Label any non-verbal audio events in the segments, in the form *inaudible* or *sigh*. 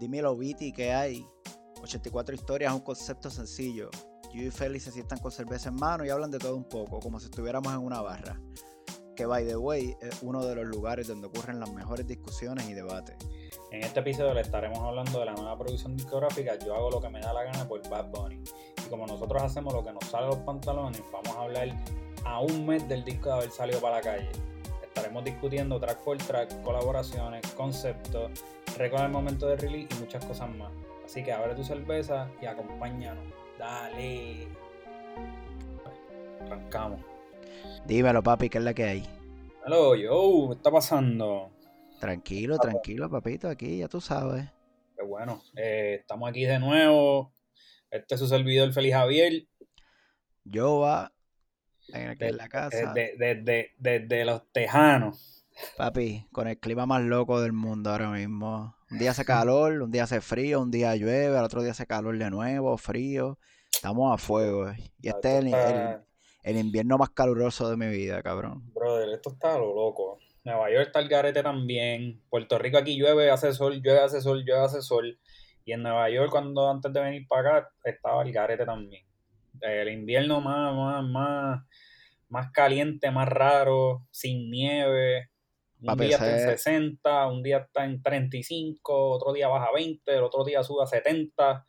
Dímelo, Viti, que hay 84 historias, un concepto sencillo. Yo y Félix se sientan con cerveza en mano y hablan de todo un poco, como si estuviéramos en una barra. Que, by the way, es uno de los lugares donde ocurren las mejores discusiones y debates. En este episodio le estaremos hablando de la nueva producción discográfica Yo hago lo que me da la gana por Bad Bunny. Y como nosotros hacemos lo que nos sale a los pantalones, vamos a hablar a un mes del disco de haber salido para la calle. Estaremos discutiendo track por track, colaboraciones, conceptos, récord el momento de release y muchas cosas más. Así que abre tu cerveza y acompáñanos. Dale. Arrancamos. Dímelo, papi, ¿qué es la que hay? Hello, yo, ¿qué está pasando? Tranquilo, tranquilo, papito, aquí ya tú sabes. Qué bueno. Eh, estamos aquí de nuevo. Este es su servidor Feliz Javier. Yo va en, en la casa. Desde, desde los tejanos. Papi, con el clima más loco del mundo ahora mismo. Un día hace calor, un día hace frío, un día llueve, al otro día hace calor de nuevo, frío. Estamos a fuego. Y este es el, el, el invierno más caluroso de mi vida, cabrón. Brother, esto está a lo loco. Nueva York está el garete también. Puerto Rico aquí llueve, hace sol, llueve, hace sol, llueve, hace sol. Y en Nueva York, cuando antes de venir para acá, estaba el garete también. El invierno más, más, más, más caliente, más raro, sin nieve. Un día está en 60, un día está en 35, otro día baja 20, el otro día sube a 70.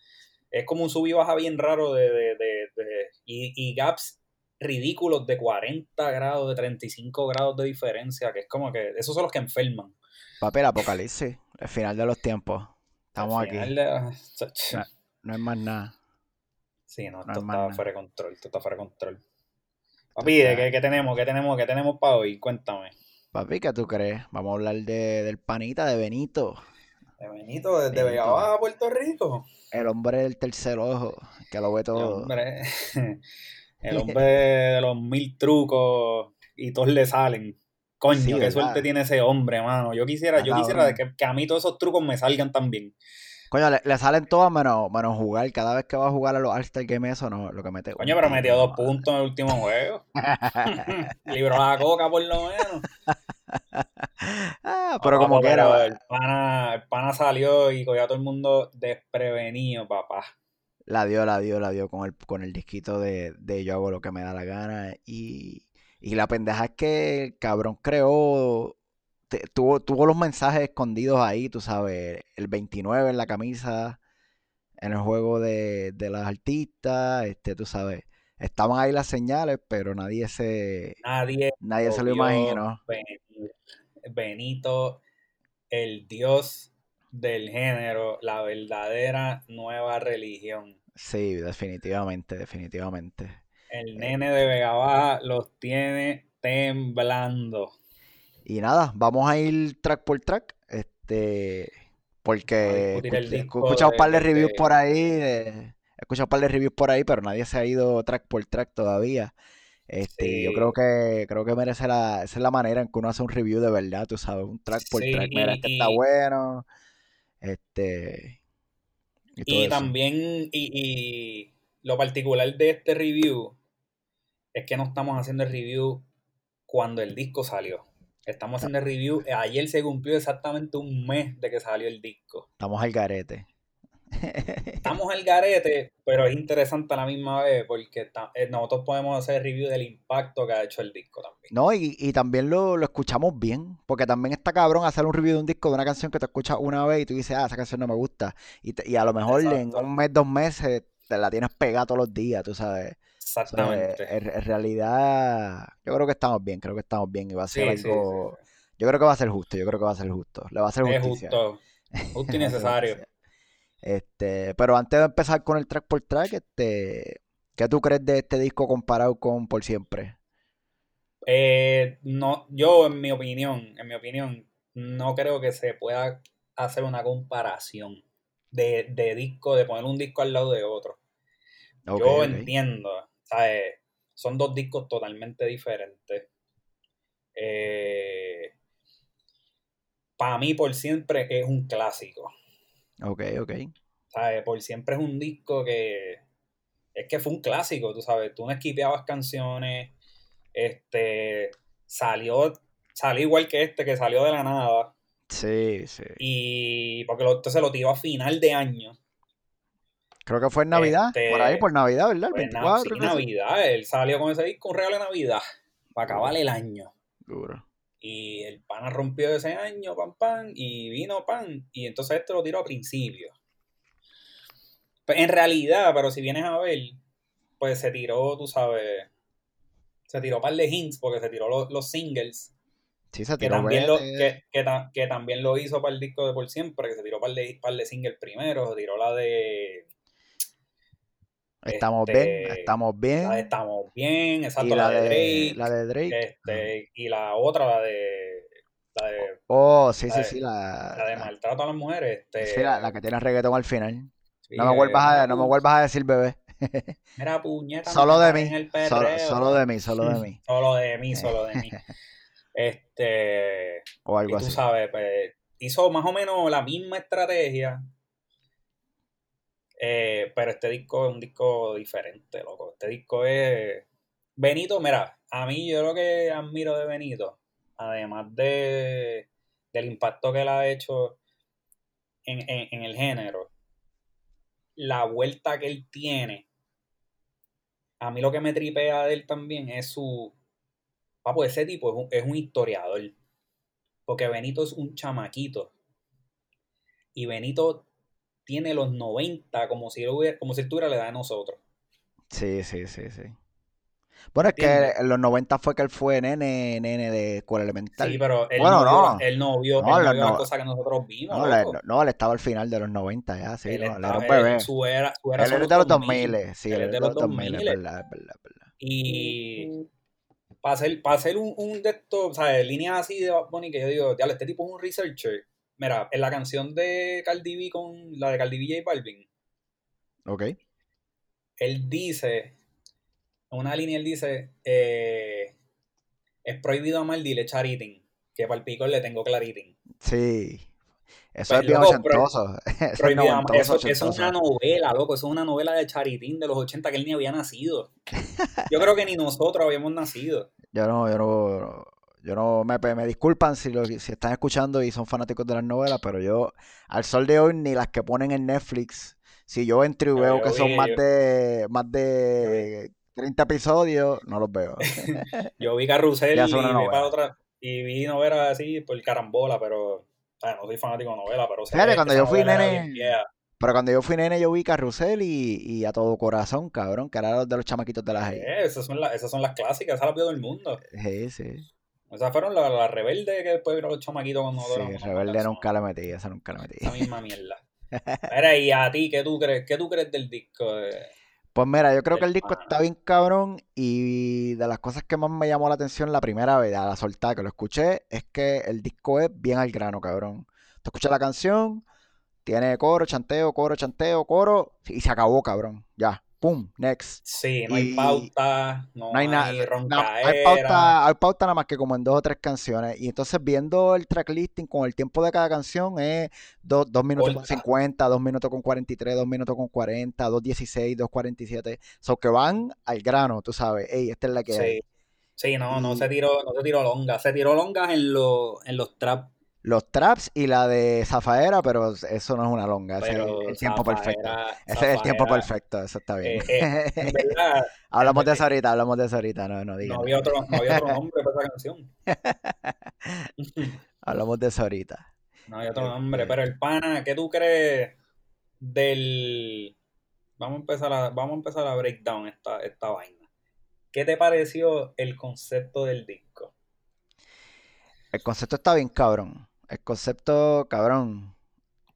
Es como un sub y baja bien raro de, de, de, de y, y gaps ridículos de 40 grados, de 35 grados de diferencia, que es como que esos son los que enferman. Papel apocalipsis, el final de los tiempos. Estamos aquí. *laughs* No, no, es más nada. Sí, no, esto está fuera de control, esto está fuera de control. Papi, ¿qué, ¿qué, tenemos? ¿Qué tenemos? ¿Qué tenemos para hoy? Cuéntame. Papi, ¿qué tú crees? Vamos a hablar de, del panita de Benito. De Benito, desde Vega Baja, Puerto Rico. El hombre del tercer ojo, que lo ve todo. El hombre, *laughs* el hombre *laughs* de los mil trucos y todos le salen. Coño, sí, qué ¿verdad? suerte tiene ese hombre, mano. Yo quisiera, yo quisiera que, que, a mí todos esos trucos me salgan también. Coño, le, le salen todos menos, menos jugar. Cada vez que va a jugar a los All-Star Game, eso no, lo que mete. Coño, pero metió dos puntos en el último juego. *laughs* *laughs* Libró la coca, por lo menos. *laughs* ah, pero como quiera. El pana, el pana salió y cogió a todo el mundo desprevenido, papá. La dio, la dio, la dio con el, con el disquito de, de Yo hago lo que me da la gana. Y, y la pendeja es que el cabrón creó te, tuvo, tuvo los mensajes escondidos ahí, tú sabes, el 29 en la camisa, en el juego de, de las artistas, este, tú sabes, estaban ahí las señales, pero nadie se, nadie, nadie se lo imaginó. Benito, el dios del género, la verdadera nueva religión. Sí, definitivamente, definitivamente. El nene de Vega Baja los tiene temblando. Y nada, vamos a ir track por track. Este. Porque he escuchado un par de reviews de... por ahí. He escuchado un par de reviews por ahí, pero nadie se ha ido track por track todavía. Este, sí. yo creo que creo que merece la, esa es la manera en que uno hace un review de verdad, tú sabes, un track por sí, track. Mira, este está bueno. Este. Y, y también, y, y lo particular de este review es que no estamos haciendo el review cuando el disco salió. Estamos haciendo el review. Ayer se cumplió exactamente un mes de que salió el disco. Estamos al garete. Estamos al garete, pero es interesante a la misma vez porque eh, nosotros podemos hacer review del impacto que ha hecho el disco también. No, y, y también lo, lo, escuchamos bien, porque también está cabrón hacer un review de un disco de una canción que te escuchas una vez y tú dices, ah, esa canción no me gusta. Y, te, y a lo mejor Exacto. en un mes, dos meses, te la tienes pegada todos los días, tú sabes. Exactamente. O sea, en, en, realidad, yo creo que estamos bien, creo que estamos bien y va a ser sí, algo... Sí, sí, yo creo que va a ser justo, yo creo que va a ser justo. Le va a hacer justicia. Es justo, justo y *laughs* necesario. este, pero antes de empezar con el track por track, este, ¿qué tú crees de este disco comparado con Por Siempre? Eh, no, yo en mi opinión, en mi opinión, no creo que se pueda hacer una comparación de, de disco, de poner un disco al lado de otro. Okay, yo okay. entiendo, ¿sabes? Son dos discos totalmente diferentes. Eh, para mí, por siempre es un clásico. Ok, ok. ¿Sabes? Por siempre es un disco que. Es que fue un clásico, tú sabes. Tú no esquipeabas canciones. Este. Salió. Salió igual que este, que salió de la nada. Sí, sí. Y porque lo, entonces lo tiró a final de año. Creo que fue en Navidad, por ahí, por Navidad, ¿verdad? El 24. Sí, Navidad, él salió con ese disco un regalo de Navidad, para acabar el año. Duro. Y el pana rompió ese año, pam, pam, y vino pan, y entonces este lo tiró a principio. Pues, en realidad, pero si vienes a ver, pues se tiró, tú sabes, se tiró par de hints, porque se tiró los, singles. Sí, se tiró que también, lo, que, también lo hizo para el disco de por siempre, que se tiró par de, par de singles primero, se tiró la de Estamos bien, este, estamos bien. La de Estamos bien, exacto, la, de, Drake. La de Drake. Este, y la otra, la de. La de oh, sí, sí, sí. La, la de maltrato a las mujeres. Este, sí, la, que tiene reggaetón al final. no, me vuelvas a, no me vuelvas a decir bebé. *laughs* Mira, puñeta. Solo de mí. Solo, de mí, *laughs* solo de mí. solo de mí, solo de mí. Este. O algo y tú sabes, pues, hizo más o menos la misma estrategia eh, pero este disco es un disco diferente, loco. Este disco es. Benito, mira, a mí yo lo que admiro de Benito, además de, del impacto que él ha hecho en, el género, la vuelta que él tiene. A mí lo que me tripea de él también es su. Papo, ese tipo es un, es un historiador. Porque Benito es un chamaquito. Y Benito tiene los 90 como si, hubiera, como si tuviera la edad de nosotros. Sí, sí, sí, sí. Bueno, es que en los 90 fue que él fue nene, nene de escuela elemental. Sí, pero él, no, vio, él no vio, no, él no que nosotros vimos. No, él, estaba al final de los 90 ya, sí. Él, no, estaba, era un bebé. Su era, su era él es de los 2000, sí, él es de los 2000, es verdad, es verdad, verdad. Y para hacer, para hacer un, un de estos, o sea, líneas así de Bonnie que yo digo, ya, este tipo es un researcher Mira, en la canción de Cardi B con la de Cardi B J Balvin. Ok. Él dice, en una línea él dice, eh, es prohibido amar, dile charitin, que para el pico le tengo claritin. Sí. Eso pues, es bien ochentoso. *laughs* Eso, eso, eso, es una novela, loco. Eso es una novela de Charitín de los 80 que él ni había nacido. Yo creo que ni nosotros habíamos nacido. *laughs* Yo no, yo no. Yo no me, me disculpan si, lo, si están escuchando y son fanáticos de las novelas, pero yo al sol de hoy ni las que ponen en Netflix, si yo entro y veo que son más de más de 30 episodios, no los veo. *laughs* yo vi Carrusel y, vi para otra, y vi novelas así por carambola, pero no soy fanático de novelas, pero Fíjate, cuando yo fui nene, pero cuando yo fui nene, yo vi Carrusel y, y a todo corazón, cabrón, que era de los chamaquitos de la eh, esas, son esas son las clásicas, esas las vio todo el mundo. Sí, sí. O sea, fueron las la rebeldes que después vino los chamaquitos cuando Sí, rebelde nunca la metí, esa nunca la metí. Esa misma *laughs* mierda. Mira, y a ti, ¿qué tú crees? ¿Qué tú crees del disco? Pues mira, yo creo que el disco está bien cabrón y de las cosas que más me llamó la atención la primera vez, a la soltada que lo escuché, es que el disco es bien al grano, cabrón. Tú escuchas la canción, tiene coro, chanteo, coro, chanteo, coro y se acabó, cabrón. Ya pum, next. Sí, no hay pauta, no, hay, nada. No, hay, pauta, hay pauta nada más que como en dos o tres canciones. Y entonces viendo el tracklisting con el tiempo de cada canción es 2 minutos con 50, 2 minutos con 43, 2 minutos con 40, 2.16, 2.47. Son que van al grano, tú sabes. Ey, esta es la que sí. hay. Sí, no, no se tiró, no se tiró longa. Se tiró longas en, los en los traps los traps y la de Zafaera, pero eso no es una longa, ese es el tiempo perfecto. Ese es el tiempo perfecto, eso está bien. Eh, eh, *laughs* hablamos de eso ahorita, hablamos de eso ahorita, no, no No había otro, no había otro *laughs* nombre para esa canción. *laughs* hablamos de eso ahorita. No había otro nombre, pero el pana, ¿qué tú crees del... Vamos a empezar a, vamos a empezar a breakdown esta, esta vaina. ¿Qué te pareció el concepto del disco? El concepto está bien cabrón el concepto, cabrón.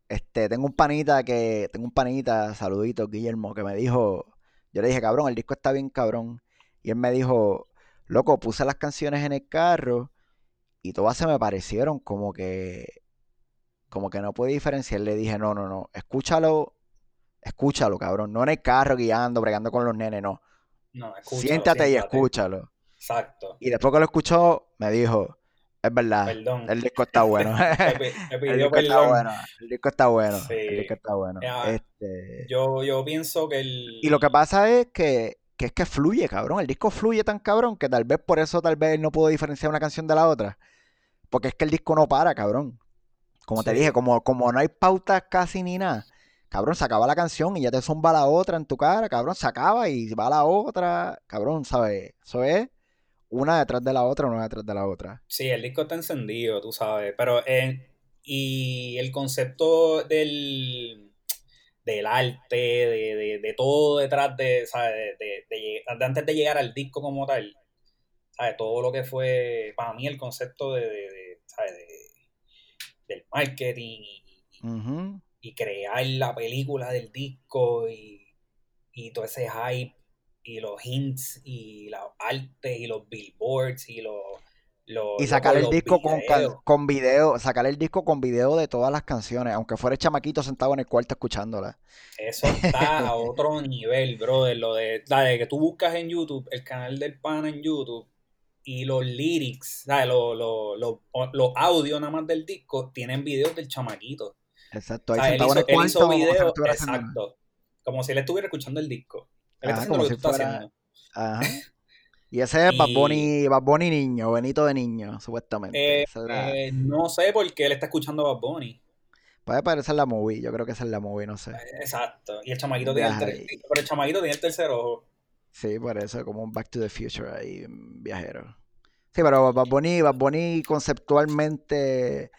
Este, tengo un panita que, tengo un panita, saludito, Guillermo, que me dijo, yo le dije, cabrón, el disco está bien cabrón. Y él me dijo, loco, puse las canciones en el carro y todas se me parecieron como que, como que no puede diferenciar. Le dije, no, no, no, escúchalo, escúchalo, cabrón. No en el carro guiando, bregando con los nenes, no. No, siéntate, y escúchalo. Exacto. Y después que lo escuchó, me dijo, es verdad. El disco está *laughs* *laughs* bueno. el disco está bueno. El disco está bueno. El disco está bueno. Este... Yo, yo pienso que el. Y lo que pasa es que, que es que fluye, cabrón. El disco fluye tan cabrón que tal vez por eso tal vez no pudo diferenciar una canción de la otra. Porque es que el disco no para, cabrón. Como te dije, como, como no hay pautas casi ni nada, cabrón, se acaba la canción y ya te zumba la otra en tu cara, cabrón, se acaba y va la otra, cabrón, ¿sabes? Eso es una detrás de la otra, una detrás de la otra. Sí, el disco está encendido, tú sabes, pero eh, y el concepto del, del arte, de, todo detrás de, ¿sabes? De, antes de llegar al disco como tal, ¿sabes? Todo lo que fue, para mí, el concepto de, ¿sabes? del marketing y, crear la película del disco y, y todo ese hype y los hints y la arte y los billboards y los y sacar el disco con, con video, sacar el disco con video de todas las canciones, aunque fuera el chamaquito sentado en el cuarto escuchándola. Eso está a otro *laughs* nivel, brother. Lo de, la de que tú buscas en YouTube, el canal del pan en YouTube, y los lyrics, Los, los, audios nada más del disco, tienen videos del chamaquito. Exacto, ahí sentado en el cuarto. video, exacto. Como si él estuviera escuchando el disco. Lo que haciendo. Ajá. Y ese es Bad Bunny, niño, Benito de niño, supuestamente. Eh, eh, no sé por qué él está escuchando a Bad Bunny. Puede parecer la movie, yo creo que esa es la movie, no sé. Exacto. Y el chamaquito tiene el, pero el chamaquito tiene el tercer ojo. Sí, por eso, como un Back to the Future ahí, viajero. Sí, pero Bad Bunny, Bad Bunny conceptualmente.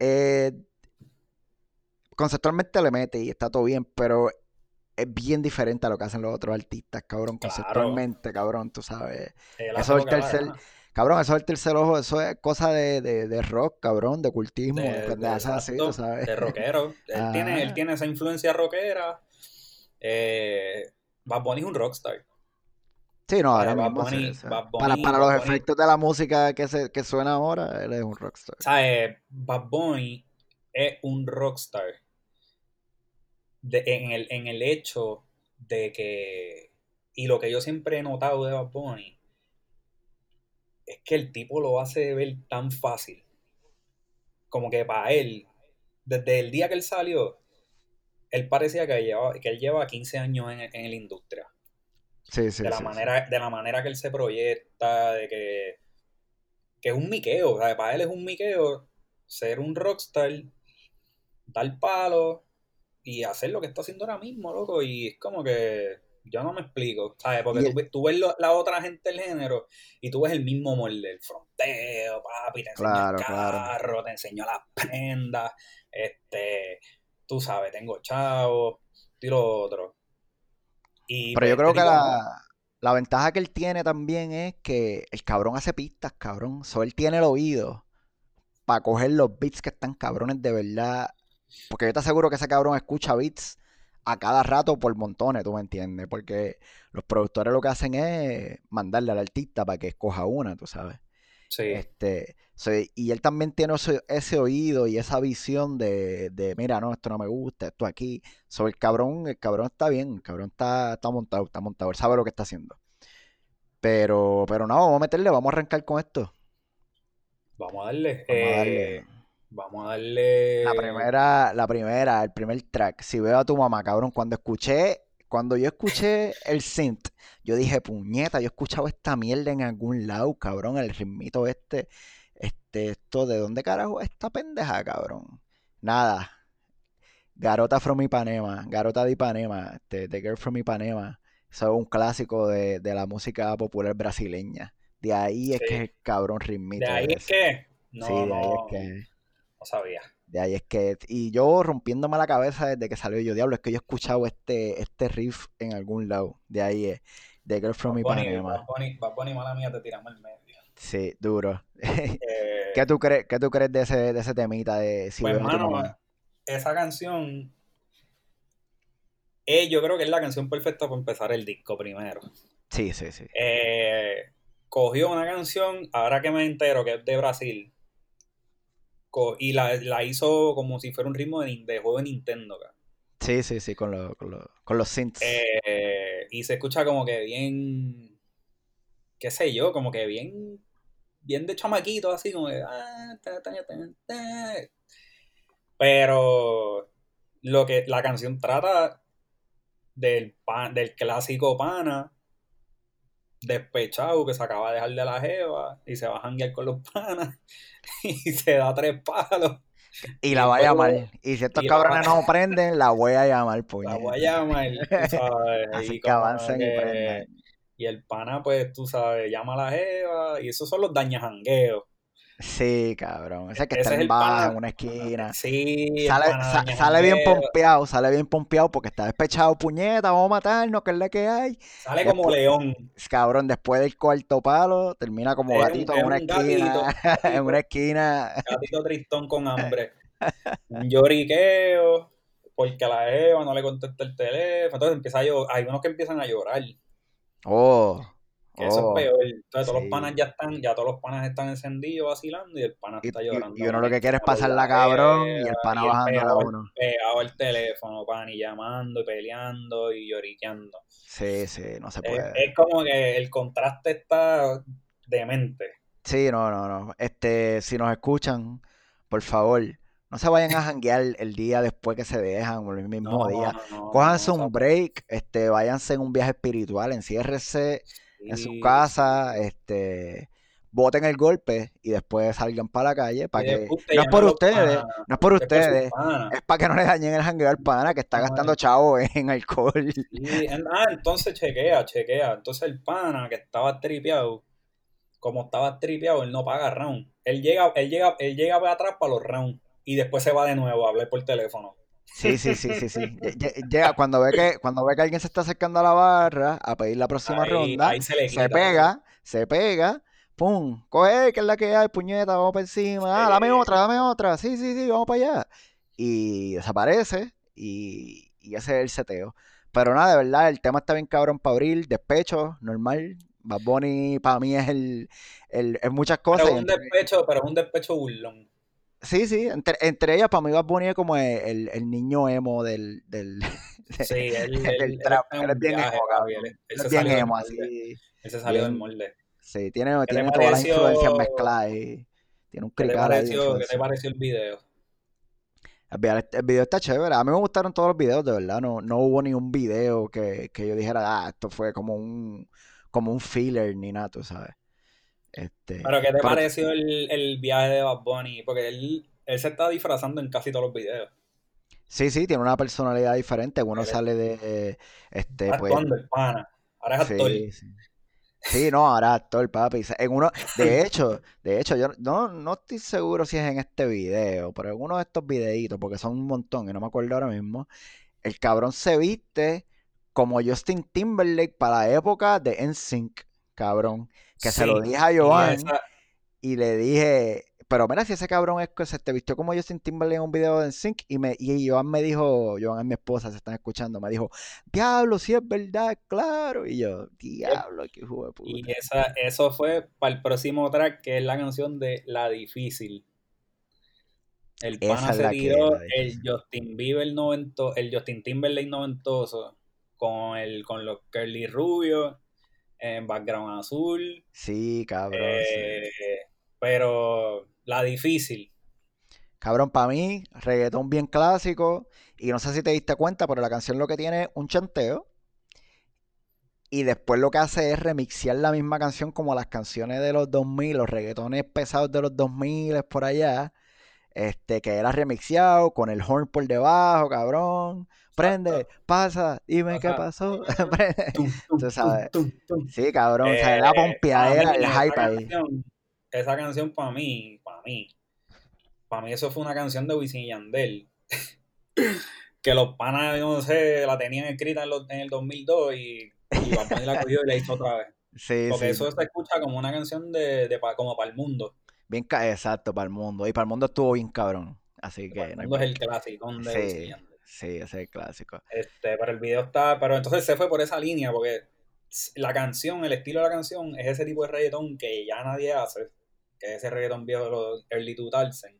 Eh, conceptualmente le mete y está todo bien, pero es bien diferente a lo que hacen los otros artistas, cabrón, conceptualmente, cabrón, tú sabes. eso es el tercer, cabrón, eso es el tercer ojo, eso es cosa de, de, rock, cabrón, de cultismo, de, de, así, tú sabes. De rockero. él, *laughs* tiene, él tiene esa influencia rockera. Eh, Bad Bunny es un rockstar. Sí, no, ahora mismo para, para los efectos de la música que, se, que suena ahora, él es un rockstar. ¿Sabes? Bad Bunny es un rockstar en, el, en el hecho de que, y lo que yo siempre he notado de Bad Bunny, es que el tipo lo hace ver tan fácil. Como que para él, desde el día que él salió, él parecía que, lleva, que él lleva 15 años en, en la industria. Sí, sí, de la manera, De la manera que él se proyecta, de que, que es un miqueo. O sea, para él es un miqueo ser un rockstar, dar palo, y hacer lo que está haciendo ahora mismo, loco. Y es como que yo no me explico, ¿sabes? Porque tú, ves la otra gente del género y tú ves el mismo molde, el fronteo, papi, te enseño el carro, te enseño las prendas, este, tú sabes, tengo chavo, tiro otro. Y Pero yo pues, creo que la, la, ventaja que él tiene también es que el cabrón hace pistas, cabrón. So, él tiene el oído para coger los beats que están cabrones de verdad porque yo te aseguro que ese cabrón escucha beats a cada rato por montones, tú me entiendes. Porque los productores lo que hacen es mandarle al artista para que escoja una, tú sabes. Sí. Este, y él también tiene ese, oído y esa visión de, de, mira, no, esto no me gusta, esto aquí. Sobre el cabrón, el cabrón está bien, el cabrón está, está montado, está montado, él sabe lo que está haciendo. Pero, pero no, vamos a meterle, vamos a arrancar con esto. Vamos a darle. Vamos a darle. Vamos a darle. La primera, la primera, el primer track. Si veo a tu mamá, cabrón, cuando escuché, cuando yo escuché el synth, yo dije, puñeta, yo he escuchado esta mierda en algún lado, cabrón, el ritmito este, este, esto, ¿de dónde carajo esta pendeja, cabrón? Nada. Garota from Ipanema, Garota de Ipanema, este, The Girl from Ipanema. Eso es un clásico de, la música popular brasileña. De ahí es que es el cabrón ritmito. De ahí es que. No, sí, de ahí es que sabía. De ahí es que, y yo rompiéndome la cabeza desde que salió yo, diablo, es que yo he escuchado este, este riff en algún lado. De ahí es, de Girl From Ipanema. Bad Bunny, mala mía, te tiramos el medio. Sí, duro. *laughs* Eh, ¿Qué, tú crees, ¿Qué tú crees de ese, de ese temita de si pues, esa canción, eh, yo creo que es la canción perfecta para empezar el disco primero. Sí, sí, sí. Eh, cogió una canción, ahora que me entero que es de Brasil, y la, hizo como si fuera un ritmo de, juego de Nintendo. Sí, sí, sí, con, con, los synths. Eh, y se escucha como que bien, qué sé yo, como que bien, bien de chamaquito, así como de... Ah, Pero lo que la canción trata del, del clásico pana despechado que se acaba de dejar de la jeva y se va a janguear con los panas *laughs* y se da tres palos. Y la voy a llamar. Y si estos cabrones no prenden, la voy a llamar, pues. La voy a llamar, *laughs* sabes. Así que avancen y prenden. Y el pana, pues, tú sabes, llama a la jeva. Y esos son los dañajangueos. Sí, cabrón. Ese que está en baja, en una esquina. Sí, sale, sale bien pompeado, sale bien pompeado porque está despechado, puñeta, vamos a matarnos, que es la que hay. Sale como león. Cabrón, después del cuarto palo, termina como gatito en una esquina. *laughs* en una esquina. Gatito tristón con hambre. *laughs* un lloriqueo, porque a la Eva no le contesta el teléfono. Entonces empieza a llorar. Hay unos que empiezan a llorar. Oh. Que eso es oh, peor. Entonces todos los panas ya están, ya todos los panas están encendidos vacilando y el pana está llorando. Y, uno lo que quiere es pasarla cabrón y el pana bajando a uno. Pegado el teléfono, pan, y llamando y peleando y lloriqueando. Sí, sí, no se puede. Es, como que el contraste está demente. Sí, no, no, no. Este, si nos escuchan, por favor, no se vayan a janguear el día después que se dejan o el mismo día. Cójanse un break, este, váyanse en un viaje espiritual, enciérrese en su casa, este, boten el golpe y después salgan para la calle para que no es por ustedes, no es por ustedes, es para que no le dañen el jangueo al pana que está gastando chavo en alcohol. ah, entonces chequea, chequea. Entonces el pana que estaba tripeado, como estaba tripeado, él no paga round. Él llega, él llega, él llega para atrás para los rounds y después se va de nuevo a hablar por teléfono. Sí, sí, sí, sí, sí. Llega, cuando ve que, cuando ve que alguien se está acercando a la barra a pedir la próxima ronda, se, pega, se pega, pum, coge, que es la que hay, puñeta, vamos para encima, ah, dame otra, dame otra, sí, sí, sí, vamos para allá. Y desaparece y, y ese es el seteo. Pero nada, de verdad, el tema está bien cabrón para abrir, despecho, normal. Bad Bunny para mí es el, el, es muchas cosas. Pero es un despecho, pero es un despecho burlón. Sí, sí, entre, entre ellas para mí Bad Bunny es como el, el, niño emo del, del, *laughs* sí, él, del trap. Él es bien emo, Él es bien emo, así. Ese salió del molde. Sí, tiene, tiene todas las influencias mezcladas y tiene un crical ahí. ¿Qué te pareció el video? El video, está chévere. A mí me gustaron todos los videos, de verdad. No, no hubo ni un video que, que yo dijera, ah, esto fue como un, como un filler ni nada, tú sabes. Este, pero ¿qué te pareció el, el, viaje de Bad Bunny? Porque él, él se está disfrazando en casi todos los videos. Sí, sí, tiene una personalidad diferente. Uno sale de. Este, pues, pana. Ahora es actor. Sí, sí. sí, no, ahora es actor, papi. En uno, de *laughs* hecho, de hecho, yo no, no estoy seguro si es en este video, pero en uno de estos videitos, porque son un montón y no me acuerdo ahora mismo, el cabrón se viste como Justin Timberlake para la época de NSYNC, cabrón que se lo dije a Joan y, le dije, pero mira, si ese cabrón es que se te vistió como Justin Timberlake en un video de Sync y, me, y Joan me dijo, Joan es mi esposa, se están escuchando, me dijo, diablo, si es verdad, claro. Y yo, diablo, qué hijo de puta. Y esa, eso fue para el próximo track, que es la canción de La Difícil. El pana se tiró el Justin Bieber novento, el Justin Timberlake noventoso con el con los curly rubios en background azul. Sí, cabrón. Eh, pero la difícil. Cabrón, para mí, reggaetón bien clásico. Y no sé si te diste cuenta, pero la canción lo que tiene es un chanteo. Y después lo que hace es remixear la misma canción como las canciones de los 2000, los reggaetones pesados de los 2000 por allá. Este, que era remixeado con el horn por debajo, cabrón prende, pasa, dime qué pasó. *laughs* *laughs* sabes? Sí, cabrón, o sea, la eh, pompeadera, el hype ahí. esa canción para mí, para mí, para mí eso fue una canción de Wisin Yandel. que los panas, no sé, la tenían escrita en, el 2002 y, y la cogió y la hizo otra vez. *laughs* Sí, Porque eso se escucha como una canción de, de, como para el mundo. Bien, exacto, para el mundo. Y para el mundo estuvo bien cabrón. Así que. el mundo es el clásico Yandel. Sí, ese es el clásico. Este, pero el video está. Pero entonces se fue por esa línea, porque la canción, el estilo de la canción, es ese tipo de reggaetón que ya nadie hace. Que es ese reggaetón viejo de los early 2000.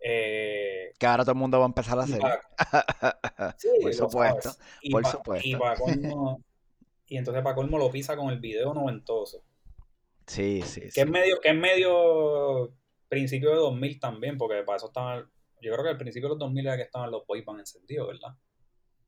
Eh, que ahora todo el mundo va a empezar a hacer. *laughs* sí, por supuesto. Y por supuesto. Y, *laughs* colmo, y entonces para colmo lo pisa con el video noventoso. Sí, sí. Que sí. es medio, que es medio principio de 2000 también, porque para eso estaba yo creo que al principio de los 2000 era que estaban los boy bands encendidos, ¿verdad?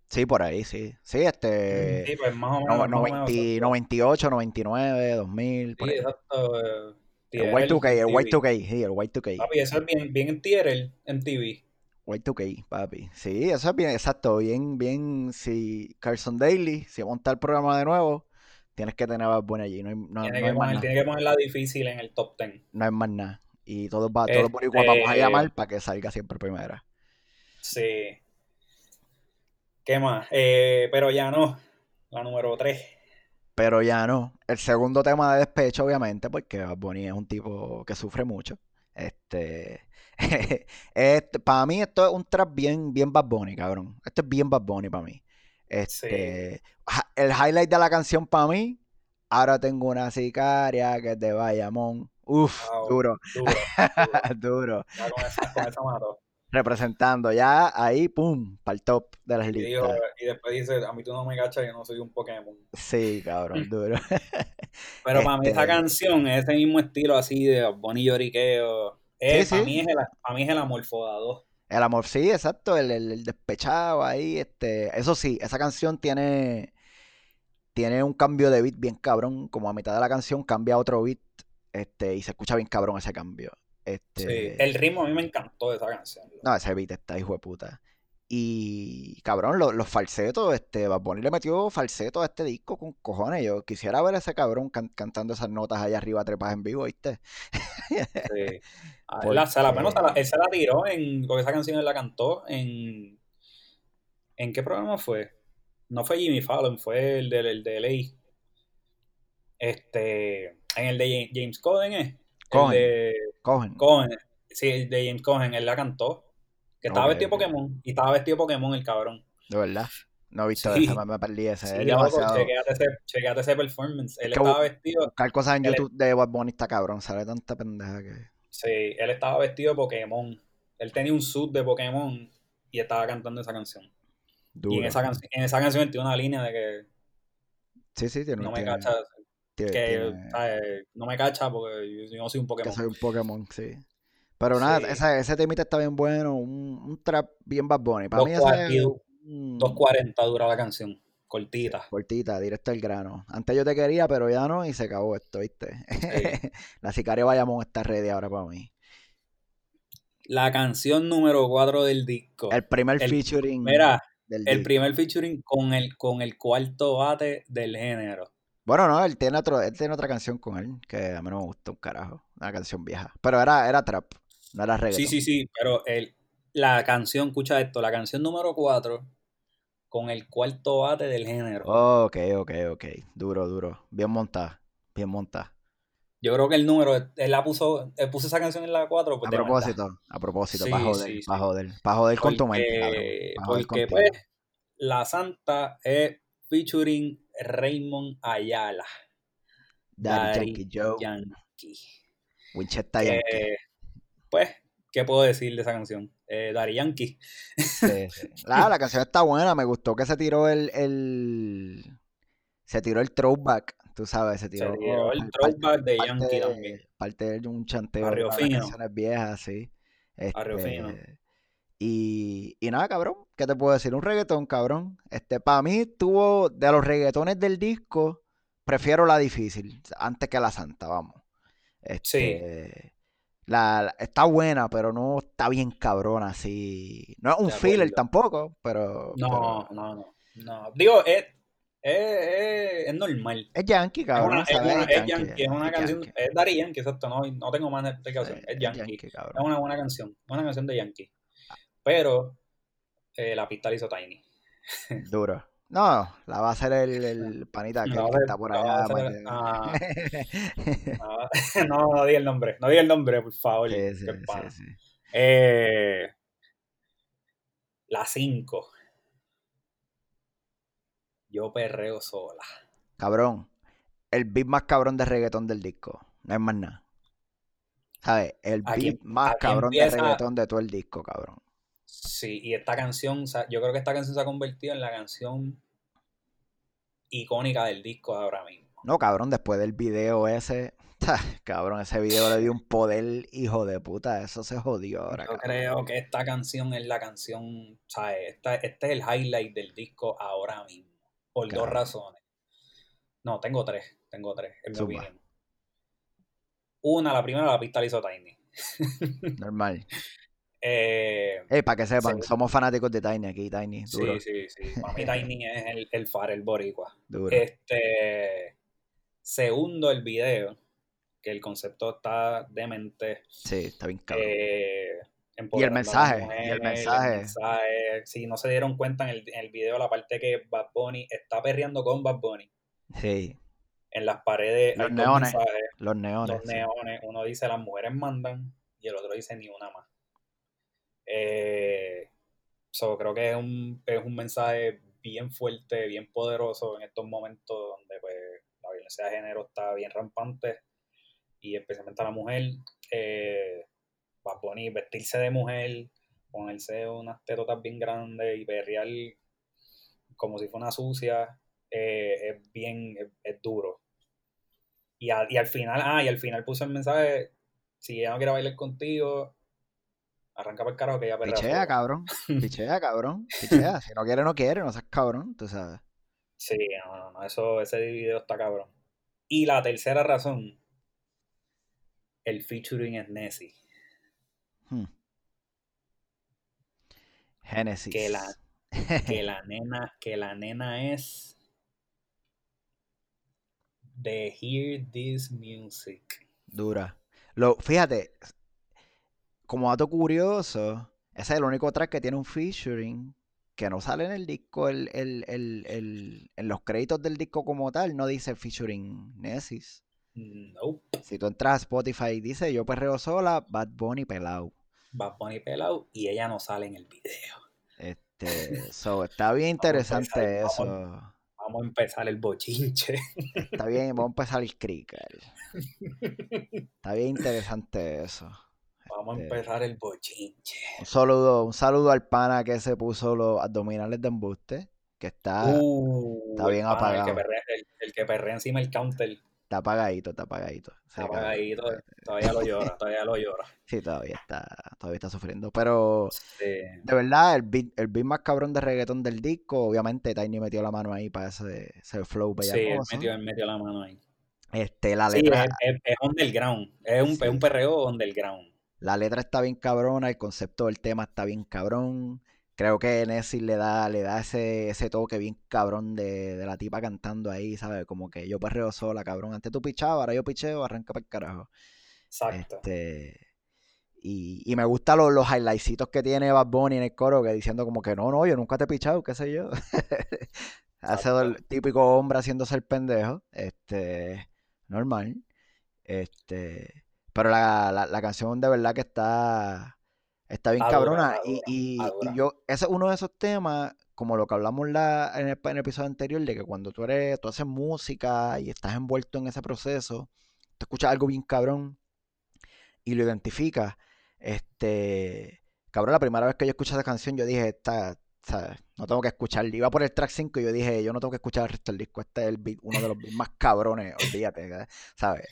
Sí, por ahí, sí. Sí, este. Sí, pues más o menos. 98, 99, 2000. sí, exacto. Eh, El Y2K, el Y2K, sí, el Y2K. Papi, eso es bien, bien en tier en TV. Y2K, papi. Sí, eso es bien, exacto. Bien, bien. Si Carson Daly, si monta el programa de nuevo, tienes que tener a Bad Bunny allí. No hay, no, tiene, que poner, tiene que ponerla difícil en el top 10. No hay más nada. Y todos, va, todos por igual vamos a este llamar para que salga siempre primera. Sí. ¿Qué más? Eh, pero ya no. La número 3. Pero ya no. El segundo tema de despecho, obviamente, porque Bad Bunny es un tipo que sufre mucho. Este. *laughs* este, para mí esto es un trap bien, bien Bad Bunny, cabrón. Esto es bien Bad Bunny para mí. Este, El highlight de la canción para mí, ahora tengo una sicaria que te va Bayamón. Uf, duro. Duro. duro. *laughs* Representando ya ahí, pum, para el top de las listas. Y, después dice, a mí tú no me cachas, yo no soy un Pokémon. Sí, cabrón, *laughs* duro. Pero para mí esa este canción es ese mismo estilo así de Bonnie Lloriqueo eh, para, Mí es el, para mí es el amor fodado. El amor, sí, exacto, el, el, despechado ahí, este, eso sí, esa canción tiene, tiene un cambio de beat bien cabrón, como a mitad de la canción cambia otro beat, este, y se escucha bien cabrón ese cambio. Este, sí, el ritmo a mí me encantó de esa canción. No, ese beat está hijo de puta. Y cabrón, los, falsetos, este, Bad le metió falsetos a este disco con cojones. Yo quisiera ver a ese cabrón cantando esas notas allá arriba trepas en vivo, ¿viste? Sí. *laughs* la, se la, él se la tiró en. Porque esa canción él la cantó en. ¿En qué programa fue? No fue Jimmy Fallon, fue el de, el de LA. Este. En el de James Cohen, ¿eh? Cohen. Cohen. Cohen. Sí, el de James Cohen, él la cantó. Que estaba vestido Pokémon. Y estaba vestido Pokémon el cabrón. De verdad. No he visto sí. esa, me perdí ese. Sí, chequeate ese, performance. Él estaba vestido. Buscar cosas en YouTube de Bad Bunny está cabrón. Sale tanta pendeja que. Sí, él estaba vestido de Pokémon. Él tenía un suit de Pokémon y estaba cantando esa canción. Y en esa, en esa canción tiene una línea de que. Sí, sí, tiene No me cacha. que, no me cacha porque yo no soy un Pokémon. Que soy un Pokémon, sí. Pero nada, ese, ese temita está bien bueno, un, un trap bien Bad Bunny. Para mí ese, 2.40 dura la canción, cortita. Cortita, directo al grano. Antes yo te quería, pero ya no, y se acabó esto, ¿viste? *laughs* la sicaria Bayamón está ready ahora para mí. La canción número 4 del disco. El primer featuring. Mira, el primer featuring con el, con el cuarto bate del género. Bueno, no, él tiene, otro, él tiene otra canción con él que a mí no me gusta un carajo. Una canción vieja. Pero era, era trap. No era reggaeton. Sí, sí, sí, pero el, la canción, escucha esto, la canción número 4 con el cuarto bate del género. ok, ok, ok. Duro, duro. Bien montada, bien montada. Yo creo que el número, él la puso, él puso esa canción en la 4. Pues, a, propósito, a propósito, para joder, para joder, para joder con tu mente, Porque, pues, la Santa es featuring Raymond Ayala. Daddy, Yankee Joe. Yankee. Winchester Yankee. Eh, pues, ¿qué puedo decir de esa canción? Eh, Daddy Yankee. *laughs* la canción está buena, me gustó que se tiró el, el se tiró el throwback, tú sabes, se tiró, el throwback de Yankee también. Parte de un chanteo de canciones viejas, sí. Este, y, y nada, cabrón, ¿qué te puedo decir? Un reggaetón, cabrón. Este, para mí tuvo, de los reggaetones del disco, prefiero la difícil, antes que la santa, vamos. Este, sí. La, está buena, pero no está bien cabrona así. No es un filler tampoco, pero. No, no, no, no. Digo, es, es, es, normal. Es Yankee, cabrón. Es una, es, Yankee, es una canción. Es Dari Yankee, exacto. No, no tengo más explicación. Es, Yankee. es una buena canción. Es una canción de Yankee. Pero eh, la pista la hizo Tiny. *laughs* Duro. No, la va a hacer el, el panita que, está por allá. Ah. *laughs* no, no di el nombre. No di el nombre, por favor. Sí, sí, sí, eh, la 5. Yo perreo sola. Cabrón. El beat más cabrón de reggaetón del disco. No es más nada. ¿Sabes? El beat más cabrón de reggaetón de todo el disco, cabrón. Sí, y esta canción, yo creo que esta canción se ha convertido en la canción icónica del disco ahora mismo. No, cabrón, después del video ese, *laughs* cabrón, ese video le dio un poder hijo de puta, eso se jodió ahora. Yo creo que esta canción es la canción, ¿sabes? Esta, este es el highlight del disco ahora mismo, por dos razones. No, tengo tres, tengo tres, en mi opinión. Una, la primera la pista la hizo Tiny. *laughs* Normal. Eh, para que sepan, somos fanáticos de Tiny aquí, Tiny. Sí, sí, sí. *laughs* Para mí Tiny es el, el far, el boricua. Este, segundo, el video, que el concepto está demente. Sí, está bien cabrón. Eh, y el mensaje, y el mensaje. Si no se dieron cuenta en el, en el video, la parte que Bad Bunny está perreando con Bad Bunny. Sí. En las paredes los neones, los neones. Los neones. Uno dice las mujeres mandan y el otro dice ni una más. Eh, creo que es un, es un mensaje bien fuerte, bien poderoso en estos momentos donde pues, la violencia de género está bien rampante y especialmente a la mujer. Va a poner vestirse de mujer, ponerse unas tetotas bien grandes y perrear como si fuera una sucia, eh, es bien, es, duro. Y, y, al final, ah, y al final puso el mensaje, si ella no quiere bailar contigo, arranca para el carajo que ya perrea. Pichea, cabrón. Pichea, cabrón. Pichea. Si no quiere, no quiere, no seas cabrón, tú sabes. Sí, no, no, eso, ese video está cabrón. Y la tercera razón, el featuring es Nessie. Hmm. Genesis. Que la, que *laughs* la nena, que la nena es de Hear This Music. Dura. Lo, fíjate, como dato curioso, ese es el único track que tiene un featuring que no sale en el disco, el, en los créditos del disco como tal, no dice featuring Nessis. Nope. Si tú entras a Spotify, dice yo perreo sola, Bad Bunny pelado. Bad Bunny pelado y ella no sale en el video. Este, so, *laughs* está bien interesante eso. Vamos, a empezar el bochinche. Está bien, vamos a empezar el *laughs* cricket. Está bien interesante eso. Vamos a empezar el bochinche. Un saludo, un saludo al pana que se puso los abdominales de embuste, que está, uh, está bien apagado. El que, perrea, encima el counter. Está apagadito, está apagadito. Está apagadito, todavía lo llora, *laughs* todavía lo llora. Sí, todavía está, todavía está sufriendo. Pero de verdad, el beat, el beat más cabrón de reggaetón del disco, obviamente Tiny metió la mano ahí para ese, ese flow Sí, él metió, metió la mano ahí. Este, la letra. es, es, underground, es un, es un perreo underground. La letra está bien cabrona, el concepto del tema está bien cabrón. Creo que Nessie le da, le da ese, ese toque bien cabrón de, la tipa cantando ahí, ¿sabes? Como que yo perreo sola, cabrón. Antes tú pichabas, ahora yo picheo, arranca para el carajo. Exacto. Este, y, me gustan los, los highlightsitos que tiene Bad Bunny en el coro, que diciendo como que no, no, yo nunca te he pichado, qué sé yo. *laughs* Hace el típico hombre haciéndose el pendejo. Este, normal. Este, pero la, la, canción de verdad que está, está bien cabrona. y, y, yo, ese es uno de esos temas, como lo que hablamos la, en, el, en, el, episodio anterior, de que cuando tú eres, tú haces música y estás envuelto en ese proceso, tú escuchas algo bien cabrón y lo identificas. Este, cabrón, la primera vez que yo escuché esa canción, yo dije, esta, no tengo que escuchar. Iba por el track 5 y yo dije, yo no tengo que escuchar el resto del disco. Este es el beat, uno de los beats más cabrones, olvídate, ¿sabes?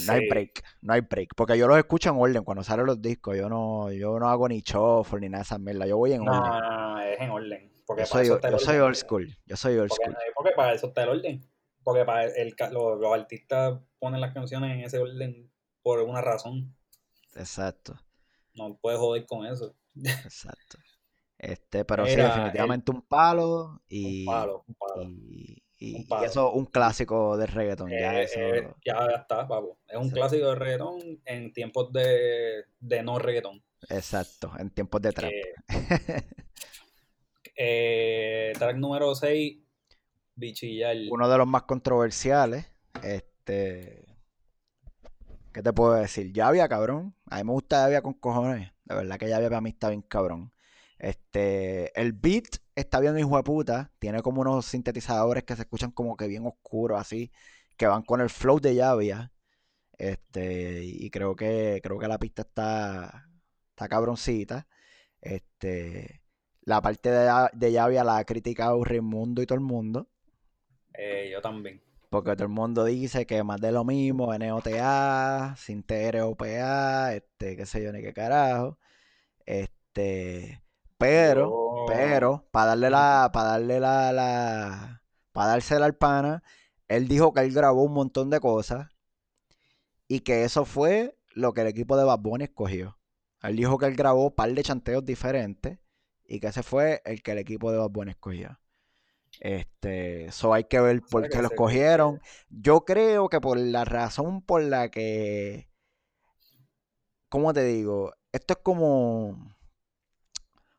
No, hay break, no hay break. Porque yo los escucho en orden cuando salen los discos. Yo no, yo no hago ni shuffle ni nada de esas mierdas. Yo voy en orden. No, es en orden. Porque yo soy, yo soy old school. Yo soy old porque, school. Porque para eso está el orden. Porque para el, los, los artistas ponen las canciones en ese orden por una razón. Exacto. No puedes joder con eso. *laughs* Exacto. Este, pero sí, definitivamente un palo y. Un palo, un palo. Y, eso un clásico de reggaetón. ya, eh, eh, ya está, papo. Es un clásico de reggaetón en tiempos de, de no reggaetón. Exacto, en tiempos de trap. Eh, *laughs* track número 6, Bichillar. Uno de los más controversiales. Este. ¿Qué te puedo decir? Ya había cabrón. A mí me gusta ya había con cojones. La verdad que ya había para mí está bien cabrón. Este, el beat está bien hijo de puta. Tiene como unos sintetizadores que se escuchan como que bien oscuros así. Que van con el flow de Llavia. Este, y creo que, creo que la pista está, está cabroncita. Este, la parte de, de Llavia la ha criticado Raimundo y todo el mundo. Eh, yo también. Porque todo el mundo dice que más de lo mismo, NOTA, sin TROPA, este, qué sé yo, ni qué carajo. Este, pero, pero, para darle la, para darle la, la, para dársela al pana, él dijo que él grabó un montón de cosas y que eso fue lo que el equipo de Bad Bunny escogió. Él dijo que él grabó un par de chanteos diferentes y que ese fue el que el equipo de Bad Bunny escogió. Este, eso hay que ver por qué lo escogieron. Yo creo que por la razón por la que, ¿cómo te digo? Esto es como,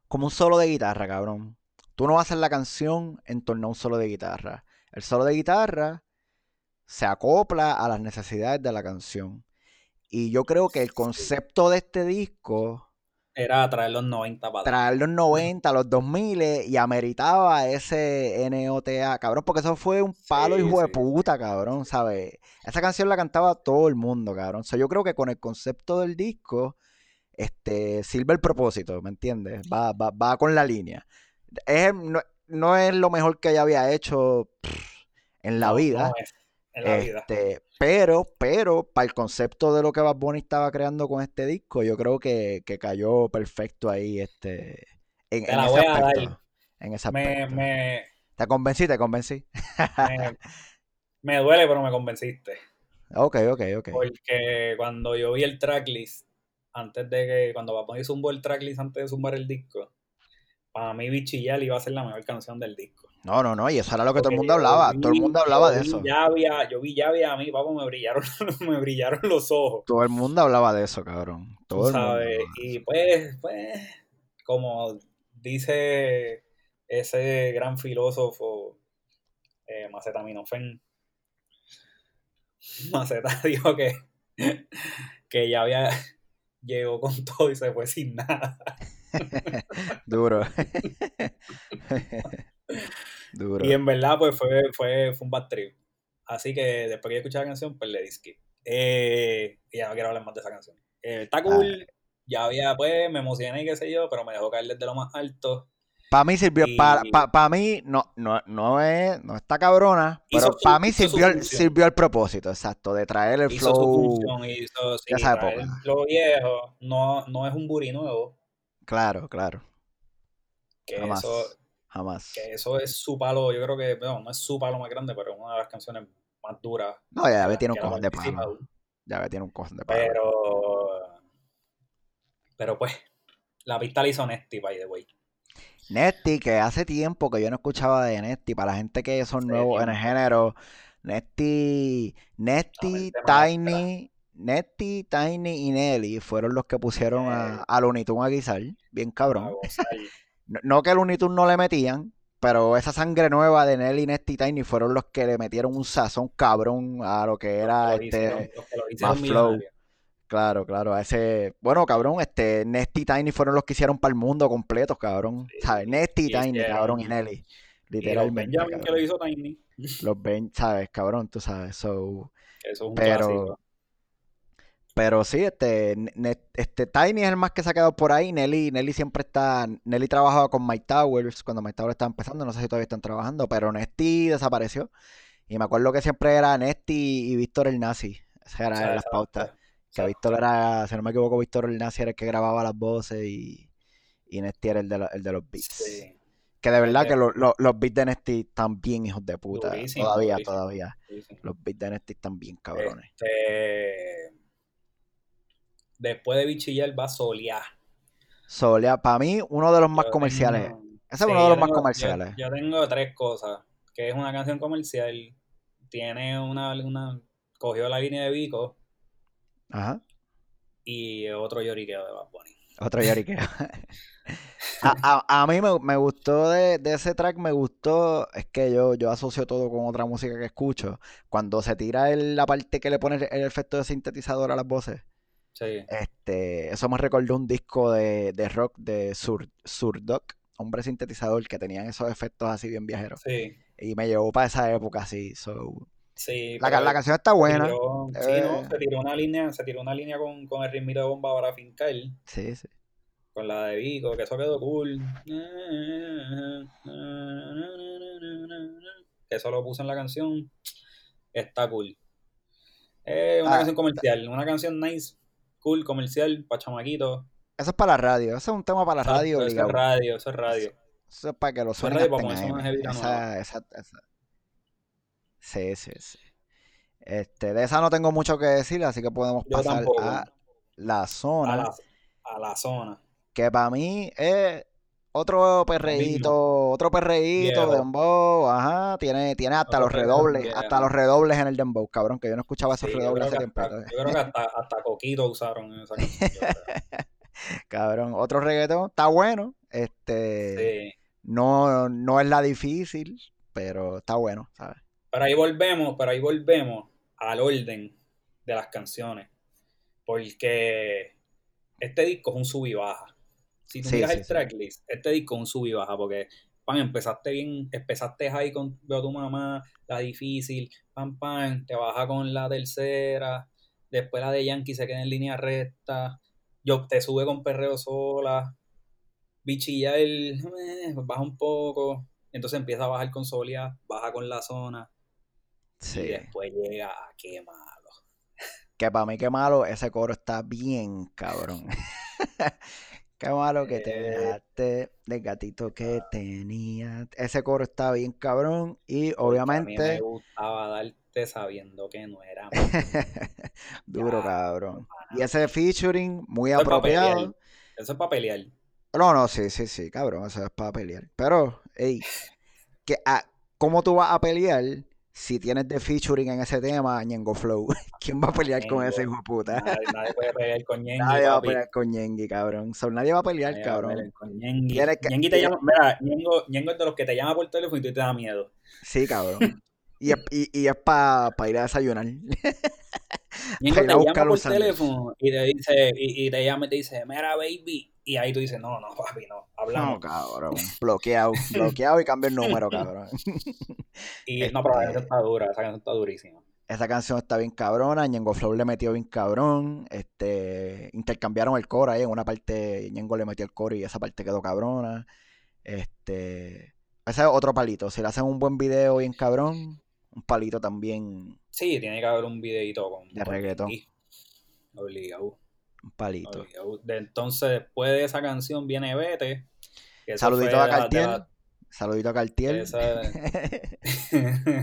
como un solo de guitarra, cabrón. Tú no vas a hacer la canción en torno a un solo de guitarra. El solo de guitarra se acopla a las necesidades de la canción. Y yo creo que el concepto de este disco era traer los 90 para Traer los 90, los 2000 y ameritaba ese NOTA, cabrón, porque eso fue un palo hijo de puta, cabrón, ¿sabes? Esa canción la cantaba todo el mundo, cabrón. O sea, yo creo que con el concepto del disco, este, sirve el propósito, ¿me entiendes? Va, va, va con la línea. Es, no, es lo mejor que ella había hecho en la vida. Este, pero, pero, para el concepto de lo que Bad Bunny estaba creando con este disco, yo creo que, cayó perfecto ahí, este, en, ese aspecto. En ese aspecto. ¿Te convencí? ¿Te convencí? *laughs* me, duele, pero me convenciste. Ok, ok, ok. Porque cuando yo vi el tracklist, antes de que, cuando Bad Bunny zumbó el tracklist antes de zumbar el disco, para mí Bichillal iba a ser la mejor canción del disco. No, no, no, y eso era lo que todo el mundo hablaba, todo el mundo hablaba de eso. Ya había, yo vi ya había a mí, papo, me brillaron, *laughs* me brillaron los ojos. Todo el mundo hablaba de eso, cabrón. Todo sabes, y pues, pues, como dice ese gran filósofo eh, *laughs* Maceta Minofen, *laughs* Maceta dijo que, que ya había, llegó con *laughs* todo y se fue sin nada. *laughs* *laughs* Duro. Y en verdad, pues fue, fue, fue un bad trip. Así que después que escuché la canción, pues le di skip. Eh, y ya no quiero hablar más de esa canción. Eh, está cool. Ya había, pues, me emocioné y qué sé yo, pero me dejó caer desde lo más alto. Para mí sirvió, para mí no, no, no, es, no está cabrona, pero para mí sirvió, sirvió el propósito, exacto, de traer el flow. Su hizo, sí, esa época. El flow viejo, no, no es un buri nuevo. Claro, claro. Que eso, Jamás. Que eso es su palo, yo creo que, no, no es su palo más grande, pero es una de las canciones más duras. No, ya ve tiene un cojón de palo. Ya ve tiene un cojón de palo. Pero, pero pues, la pista la hizo Nesty, by the way. Nesty, que hace tiempo que yo no escuchaba de Nesty, para la gente que son nuevos en el género, Nesty, Nesty, Tiny, Nesty, Tiny y Nelly fueron los que pusieron a, a Looney a guisar, bien cabrón. *laughs* No, que el Unitun no le metían, pero esa sangre nueva de Nelly, Nesty Tiny fueron los que le metieron un sazón cabrón a lo que era este más flow. Claro, claro, a ese, bueno, cabrón, este Nesty Tiny fueron los que hicieron para el mundo completo, cabrón. ¿Sabes? Nesty Tiny, cabrón, y Nelly. Literalmente. los que lo hizo Tiny. Los Ben, ¿sabes? Cabrón, tú sabes. So, Eso es un pero, pero sí, este, este Tiny es el más que se ha quedado por ahí. Nelly, Nelly siempre está. Nelly trabajaba con Mike Towers cuando Mike Towers estaba empezando. No sé si todavía están trabajando, pero Nesty desapareció. Y me acuerdo que siempre era Nesty y Víctor el Nazi. Esas eran las pautas. Que Víctor era, si no me equivoco, Víctor el Nazi era el que grababa las voces y, y Nesty era el de, el de los beats. Que de verdad que los beats de Nesty están bien hijos de puta. todavía, todavía. Los beats de Nesty están bien cabrones. Este Después de Bichillar va Soleá. Soleá, para mí, uno de los más comerciales. Ese es uno de los más comerciales. Yo, tengo tres cosas. Que es una canción comercial. Tiene una, una. Cogió la línea de Vico. Ajá. Y otro lloriqueo de Bad Bunny. Otro lloriqueo. *laughs* a, mí me, gustó de, ese track, me gustó, es que yo, yo asocio todo con otra música que escucho. Cuando se tira la parte que le pone el efecto de sintetizador a las voces. Este, eso me recordó un disco de, rock de Sur, Surdoc, hombre sintetizador, que tenían esos efectos así bien viajeros. Y me llevó para esa época así. So. La, la, canción está buena. sí, ¿no? Eh. Se tiró una línea, se tiró una línea con, con el ritmito de bomba para fincar. Sí, sí. Con la de Vico, que eso quedó cool. Que eso lo puse en la canción. Está cool. Es una ah, canción comercial, una canción nice cool, comercial, para chamaquitos. Eso es para la radio, eso es un tema para la radio. Eso es radio, eso es radio. Eso es para que lo suenen. Esa, esa, esa. Sí, sí, sí. Este, de esa no tengo mucho que decir, así que podemos pasar a la zona. A la, a la zona. Que para mí es otro perreíto, otro perreíto, de dembow, ajá, tiene, tiene hasta los redobles, hasta los redobles en el dembow, cabrón, que yo no escuchaba esos redobles hace tiempo. Yo creo que hasta, hasta Coquito usaron esa canción. *laughs* cabrón, otro reggaetón, está bueno, este, no, no es la difícil, pero está bueno, ¿sabes? Pero ahí volvemos, pero ahí volvemos al orden de las canciones, porque este disco es un sub y baja. Si tú miras el tracklist, este disco es un sub y baja, porque pan, empezaste bien, empezaste ahí con Veo a tu mamá, la difícil, pam, pam, te baja con la tercera, después la de Yankee se queda en línea recta, yo te sube con perreo sola, bichilla el, eh, baja un poco, entonces empieza a bajar con Solia, baja con la zona, y después llega a qué malo. Que para mí qué malo, ese coro está bien cabrón. *laughs* Qué malo que te eh, dejaste del gatito que tenía. Ese coro está bien cabrón y obviamente... A mí me gustaba darte sabiendo que no era... *laughs* Duro, cabrón. Y ese featuring muy apropiado. Eso es para pelear. No, no, sí, sí, sí, cabrón, eso es para pelear. Pero, hey, que, ah, ¿cómo tú vas a pelear si tienes de featuring en ese tema, Ñengo Flow, *laughs* ¿quién va a pelear con ese hijo puta? Nadie, puede pelear con *laughs* Ñengi. Nadie va a pelear con Ñengi, cabrón. nadie va a pelear, cabrón. con Ñengi. Ñengi te llama, mira, Ñengo, Ñengo es de los que te llama por teléfono y tú te da miedo. Sí, cabrón. *laughs* y, es, y, y es para pa ir a desayunar. Ñengo te llama por teléfono y te dice, y, y te llama y te dice, mira, baby, y ahí tú dices, no, no, papi, no, hablamos. No, cabrón, bloqueado, *laughs* bloqueado y cambio el número, cabrón. *laughs* y no, pero esa canción está dura, esa canción está durísima. Esa canción está bien cabrona, Ñengo Flow le metió bien cabrón, este, intercambiaron el coro ahí, en una parte Ñengo le metió el coro y esa parte quedó cabrona. Este, ese es otro palito, si le hacen un buen video bien cabrón, un palito también. Sí, tiene que haber un videito con... De reggaetón. Obligado. Palito. entonces, después de esa canción viene Vete. Saludito a Cartier. Saludito *laughs* a Cartier.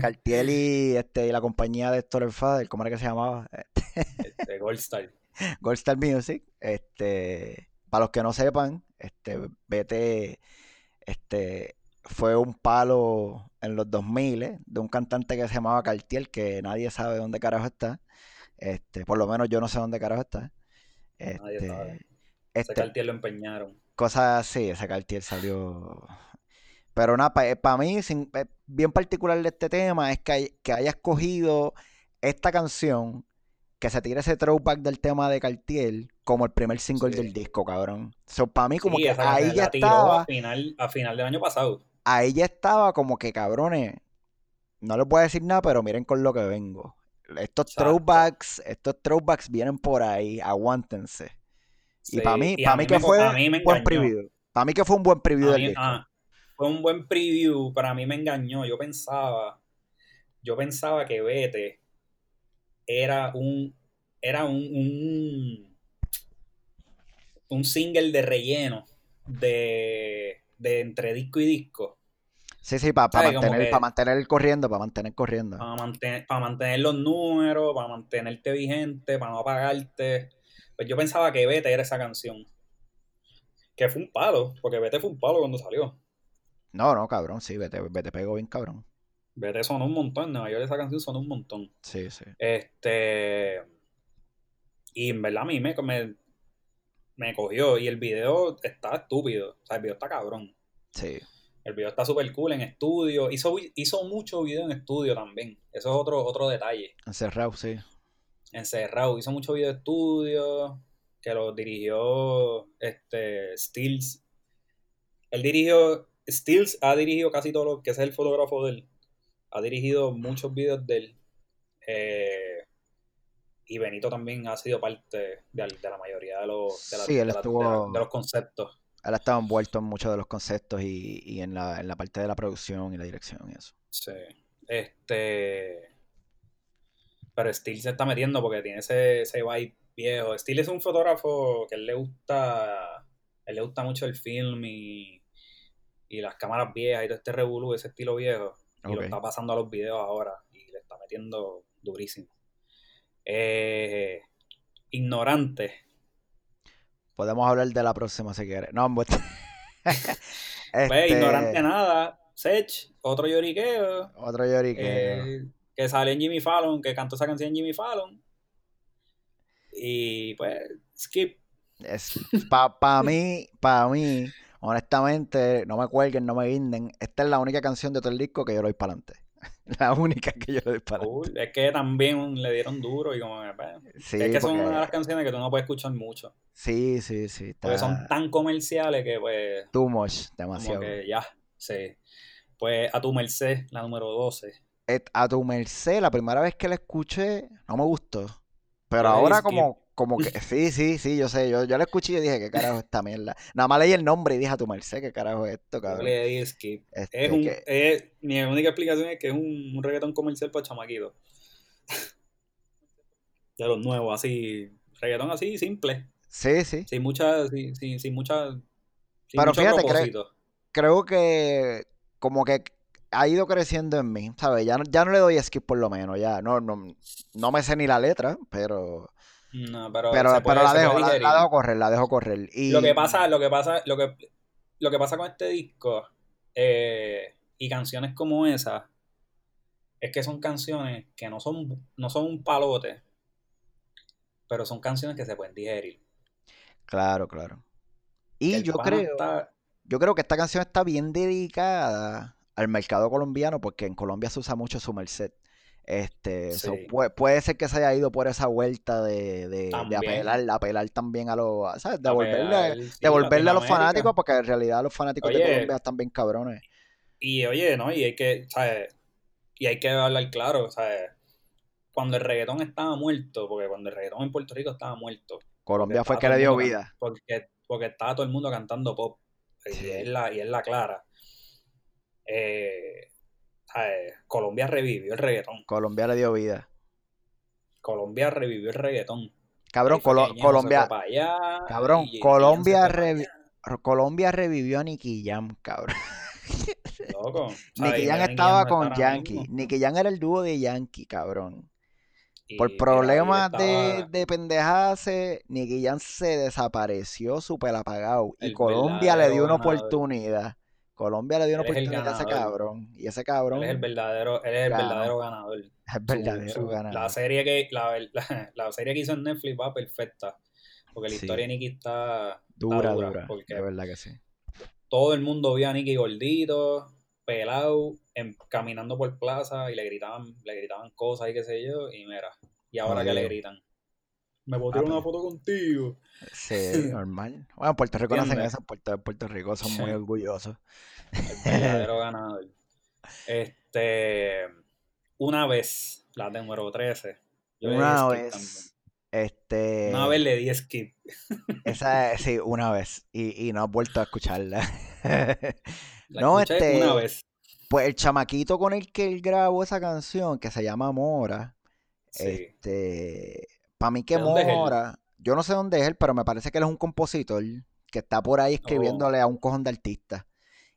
Cartier y, este, y la compañía de Héctor Fader, ¿cómo era que se llamaba? *laughs* este, Goldstar. Goldstar Music. Este, para los que no sepan, este, Vete este, fue un palo en los 2000 ¿eh? de un cantante que se llamaba Cartier, que nadie sabe dónde carajo está. Este, por lo menos yo no sé dónde carajo está. Este, ese este Cartier lo empeñaron. Cosas así, ese Cartier salió. Pero nada, para mí, eh, bien particular de este tema es que, que hayas cogido esta canción, que se tire ese throwback del tema de Cartier como el primer single del disco, cabrón. para mí, como que ahí ya estaba. A final, a final del año pasado. Ahí ya estaba como que, cabrones. No les voy a decir nada, pero miren con lo que vengo. Estos throwbacks, estos throwbacks vienen por ahí, aguántense. y para mí, para mí, que fue un buen preview. Para mí que fue un buen preview del disco. Ah, fue un buen preview, para mí me engañó. Yo pensaba, yo pensaba que Vete era un, era un, un, un single de relleno de, de entre disco y disco. Sí, sí, para mantener, mantener corriendo, para mantener corriendo. Para mantener, para mantener los números, para mantenerte vigente, para no apagarte. Pues yo pensaba que Vete era esa canción. Que fue un palo, porque Vete fue un palo cuando salió. No, no, cabrón, sí, Vete, Vete pegó bien cabrón. Vete sonó un montón, en Nueva York esa canción sonó un montón. Sí, sí. Este. Y en verdad a mí me, me, me cogió. Y el video está estúpido. O sea, el video está cabrón. Sí. El video está súper cool en estudio. Hizo, hizo mucho video en estudio también. Eso es otro, otro detalle. Encerrado, sí. Encerrado. Hizo mucho video de estudio. Que lo dirigió este Stills. Él dirigió. Stills ha dirigido casi todo lo que es el fotógrafo de él. Ha dirigido muchos videos de él. Eh, y Benito también ha sido parte de, la mayoría de los, de los conceptos él ha estado envuelto en muchos de los conceptos y, en, la, parte de la producción y la dirección y eso. Sí. Este. Pero Steel se está metiendo porque tiene ese, ese vibe viejo. Steel es un fotógrafo que él le gusta. Él le gusta mucho el film y, y las cámaras viejas y todo este revolú, ese estilo viejo. Y lo está pasando a los videos ahora. Y le está metiendo durísimo. Eh, ignorante. Podemos hablar de la próxima si quieres. No, *laughs* pues, este... ignorante nada. Sech, otro lloriqueo. Otro lloriqueo. Eh, que sale en Jimmy Fallon, que cantó esa canción en Jimmy Fallon. Y pues, skip. Para mí, para mí, honestamente, no me cuelguen, no me guinden. Esta es la única canción de todo el disco que yo lo doy para adelante. *laughs* La única que yo le doy Es que también le dieron duro y como... Pues, es que son una de las canciones que tú no puedes escuchar mucho. Sí, sí, sí. Porque son tan comerciales que pues... Too much, demasiado. ya, sí. Pues a tu merced, la número 12. A tu merced, la primera vez que la escuché, no me gustó. Pero ahora como, como que, sí, sí, sí, yo sé, yo, yo la escuché y dije, ¿qué carajo es esta mierda? Nada más leí el nombre y dije a tu merced, ¿qué carajo es esto, cabrón? Le skip. Este, es un, es, mi única explicación es que es un, un reggaetón comercial para chamaquito. de *laughs* los nuevos, así, reggaetón así, simple. Sí, sí. Sin mucha, sin, sin, sin mucha, sin Pero fíjate, creo que como que ha ido creciendo en mí, ¿sabes? Ya no, ya no le doy skip por lo menos, ya no, no, no me sé ni la letra, pero... No, pero, pero, la, dejo, la, dejo correr, la dejo correr. Y... Lo que pasa, lo que pasa, lo que, lo que pasa con este disco eh, y canciones como esa es que son canciones que no son, no son un palote, pero son canciones que se pueden digerir. Claro, claro. Y yo creo, yo creo que esta canción está bien dedicada al mercado colombiano porque en Colombia se usa mucho su merced. Este, puede, ser que se haya ido por esa vuelta de, de, de apelar, apelar también a los, ¿sabes? Devolverle, devolverle a los fanáticos, porque en realidad los fanáticos de Colombia están bien cabrones. Y oye, ¿no? Y hay que, ¿sabes? Y hay que hablar claro, ¿sabes? Cuando el reggaetón estaba muerto, porque cuando el reggaetón en Puerto Rico estaba muerto. Colombia fue que le dio vida. Porque, porque estaba todo el mundo cantando pop. Y, es la, y es la clara. Eh, Colombia revivió el reggaetón. Colombia le dio vida. Colombia revivió el reggaetón. Cabrón, Colombia. cabrón, Colombia, Colombia revivió a Nicky Jam, cabrón. Loco. *laughs* Nicky Jam estaba con Yankee. Nicky Jam era el dúo de Yankee, cabrón. Por problemas de, de pendejadas, Nicky Jam se desapareció súper apagado. y Colombia le dio una oportunidad. Colombia le dio una oportunidad a ese cabrón. Y ese cabrón. Él es el verdadero, él es el verdadero ganador. *laughs* Es verdadero ganador. La serie, que, la, *laughs* la, serie que hizo en Netflix va perfecta. Porque la historia de Nicky está dura, dura. Porque verdad que sí. Todo el mundo vio a Nicky gordito, pelado, caminando por plaza y le gritaban, le gritaban cosas y qué sé yo. Y mira, y ahora que le gritan. Me voy a tirar una foto contigo. Sí, *laughs* normal. Bueno, Puerto Rico no hacen eso. Puerto, Puerto Rico son muy orgullosos. El verdadero *laughs* ganador. Este. Una vez, la número 13. una vez. Este. Una vez le di skip. *laughs* Esa, sí, una vez. Y, y no he vuelto a escucharla. no, este. Una vez. Pues el chamaquito con el que él grabó esa canción, que se llama Mora. Este para mí que Mora, yo no sé dónde es él, pero me parece que él es un compositor que está por ahí escribiéndole a un cojón de artistas.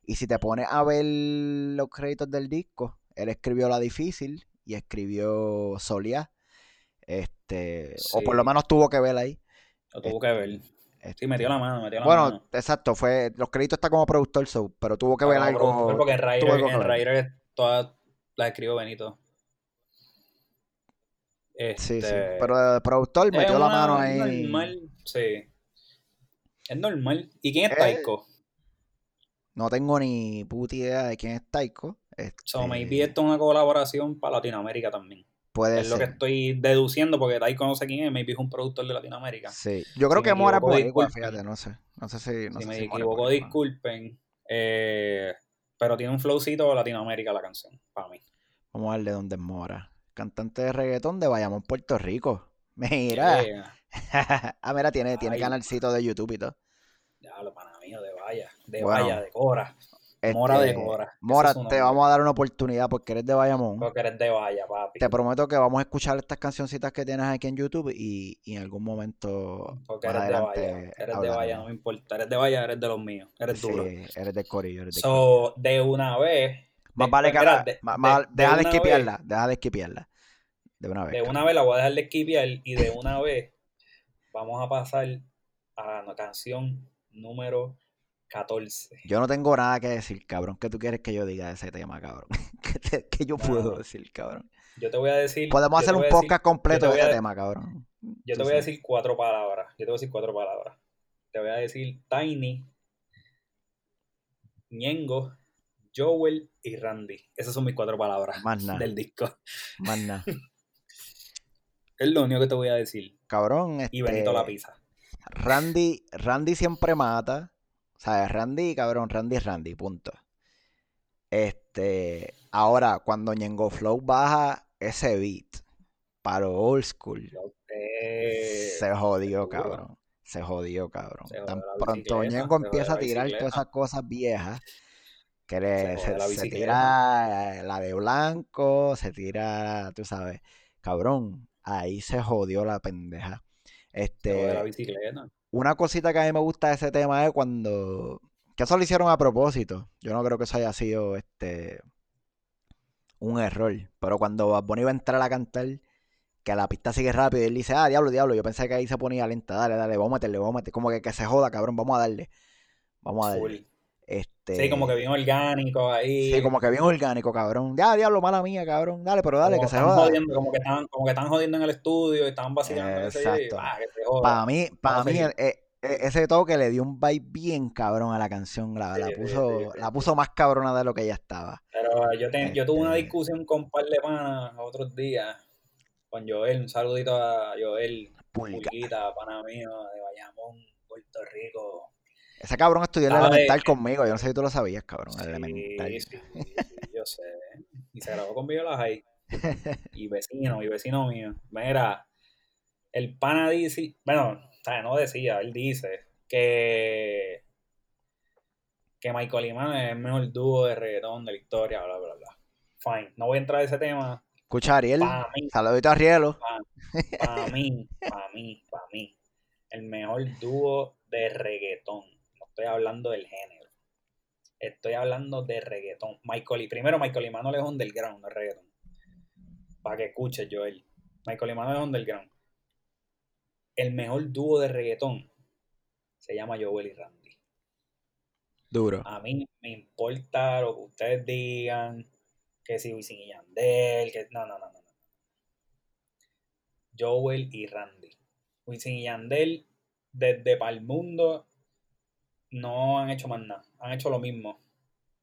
Y si te pones a ver los créditos del disco, él escribió La Difícil y escribió Solia. Este, o por lo menos tuvo que ver ahí. Lo tuvo que ver. sí, metió la mano, metió la bueno, mano. exacto, fue, los créditos están como productor, pero tuvo que ver algo. Porque en Raider, todas las escribió Benito. Sí, sí. Este, pero el productor metió la mano ahí. Es normal, sí. Es normal. ¿Y quién es Taiko? No tengo ni puta idea de quién es Taiko. Este... So, maybe esto es una colaboración para Latinoamérica también. Puede es lo que estoy deduciendo porque Taiko no sé quién es, maybe es un productor de Latinoamérica. Sí, yo creo que Mora por igual, fíjate, no sé. No sé si. No si me equivoco, disculpen. Eh, pero tiene un flowcito de Latinoamérica la canción, para mí. Vamos a darle dónde es Mora cantante de reggaetón de Bayamón, Puerto Rico. Mira. *laughs* ah, mira, tiene, tiene canalcito de YouTube y todo. Ya, lo pana mío, de Vaya, de Vaya, de Cora. Mora de este, Cora. Mora, te vamos a dar una oportunidad porque eres de Bayamón. Porque eres de Vaya, papi. Te prometo que vamos a escuchar estas cancioncitas que tienes aquí en YouTube y, y en algún momento. Porque eres de Vaya. Eres de Vaya, no me importa. Eres de Vaya, eres de los míos. Eres duro. Sí, eres de Corillo. Eres de so, de una vez más vale que deja de esquipearla, deja de esquipearla. De una vez. De una vez la voy a dejar de esquiviar y de una vez vamos a pasar a la canción número 14. Yo no tengo nada que decir, cabrón. ¿Qué tú quieres que yo diga de ese tema, cabrón? *laughs* ¿Qué, yo puedo decir, cabrón? Yo te voy a decir. Podemos hacer un podcast completo de ese tema, cabrón. Yo te voy a decir cuatro palabras. Yo te voy a decir cuatro palabras. Te voy a decir Tiny, Ñengo, Joel y Randy. Esas son mis cuatro palabras del disco. Más *laughs* nada. es lo único que te voy a decir. Cabrón. y Benito la este, pizza. Randy, Randy siempre mata. O sea, Randy, cabrón, Randy Randy, punto. Este, ahora, cuando Ñengo Flow baja ese beat para old school, se jodió, cabrón. Se jodió, cabrón. Tan pronto Ñengo empieza a tirar todas esas cosas viejas, que se, tira la de blanco, se tira, tú sabes, cabrón, ahí se jodió la pendeja. Este, la bicicleta una cosita que a mí me gusta de ese tema es cuando. Que eso lo hicieron a propósito. Yo no creo que eso haya sido este un error. Pero cuando Bad iba a entrar a cantar, que la pista sigue rápido y él dice, ah, diablo, diablo. Yo pensé que ahí se ponía lenta. Dale, dale, vamos a meterle, vamos a meterle. Como que, que se joda, cabrón, vamos a darle. Vamos a darle. Este... Sí, como que bien orgánico ahí. Sí, como que bien orgánico, cabrón. Ya, diablo, mala mía, cabrón. Dale, pero dale, que se joda. como, que están, como que están jodiendo en el estudio y estaban vacilando. Exacto. Ah, para mí, para mí e, e, ese toque le dio un vibe bien cabrón a la canción. La, la puso, la puso más cabrona de lo que ya estaba. Pero yo, yo tuve una este discusión con un par de panas otros días con Joel. Un saludito a Joel. Pulquita, pana mío de Bayamón, Puerto Rico ese cabrón estudió el elemental conmigo, yo no sé si tú lo sabías, cabrón, el elemental. Sí, sí, yo sé. Y se grabó conmigo las *laughs* ahí. Y vecino, y vecino mío. Mira, el pana dice, bueno, no decía, él dice que que Michael Iman es el mejor dúo de reggaetón de la historia, bla, bla, bla. Fine, no voy a entrar en ese tema. Escucha, Ariel. Saludito a Arielo. Para mí, para mí, para mí. El mejor dúo de reggaetón estoy hablando del género. Estoy hablando de reggaetón. Michael y primero Michael Imanol es underground, no es reggaetón. Para que escuches, Joel. Michael Imanol es underground. El mejor dúo de reggaetón se llama Joel y Randy. Duro. A mí me importa lo que ustedes digan, que si Wisin y Yandel, que no, no, no, no. Joel y Randy. Wisin y Yandel desde para el mundo no han hecho más nada, han hecho lo mismo.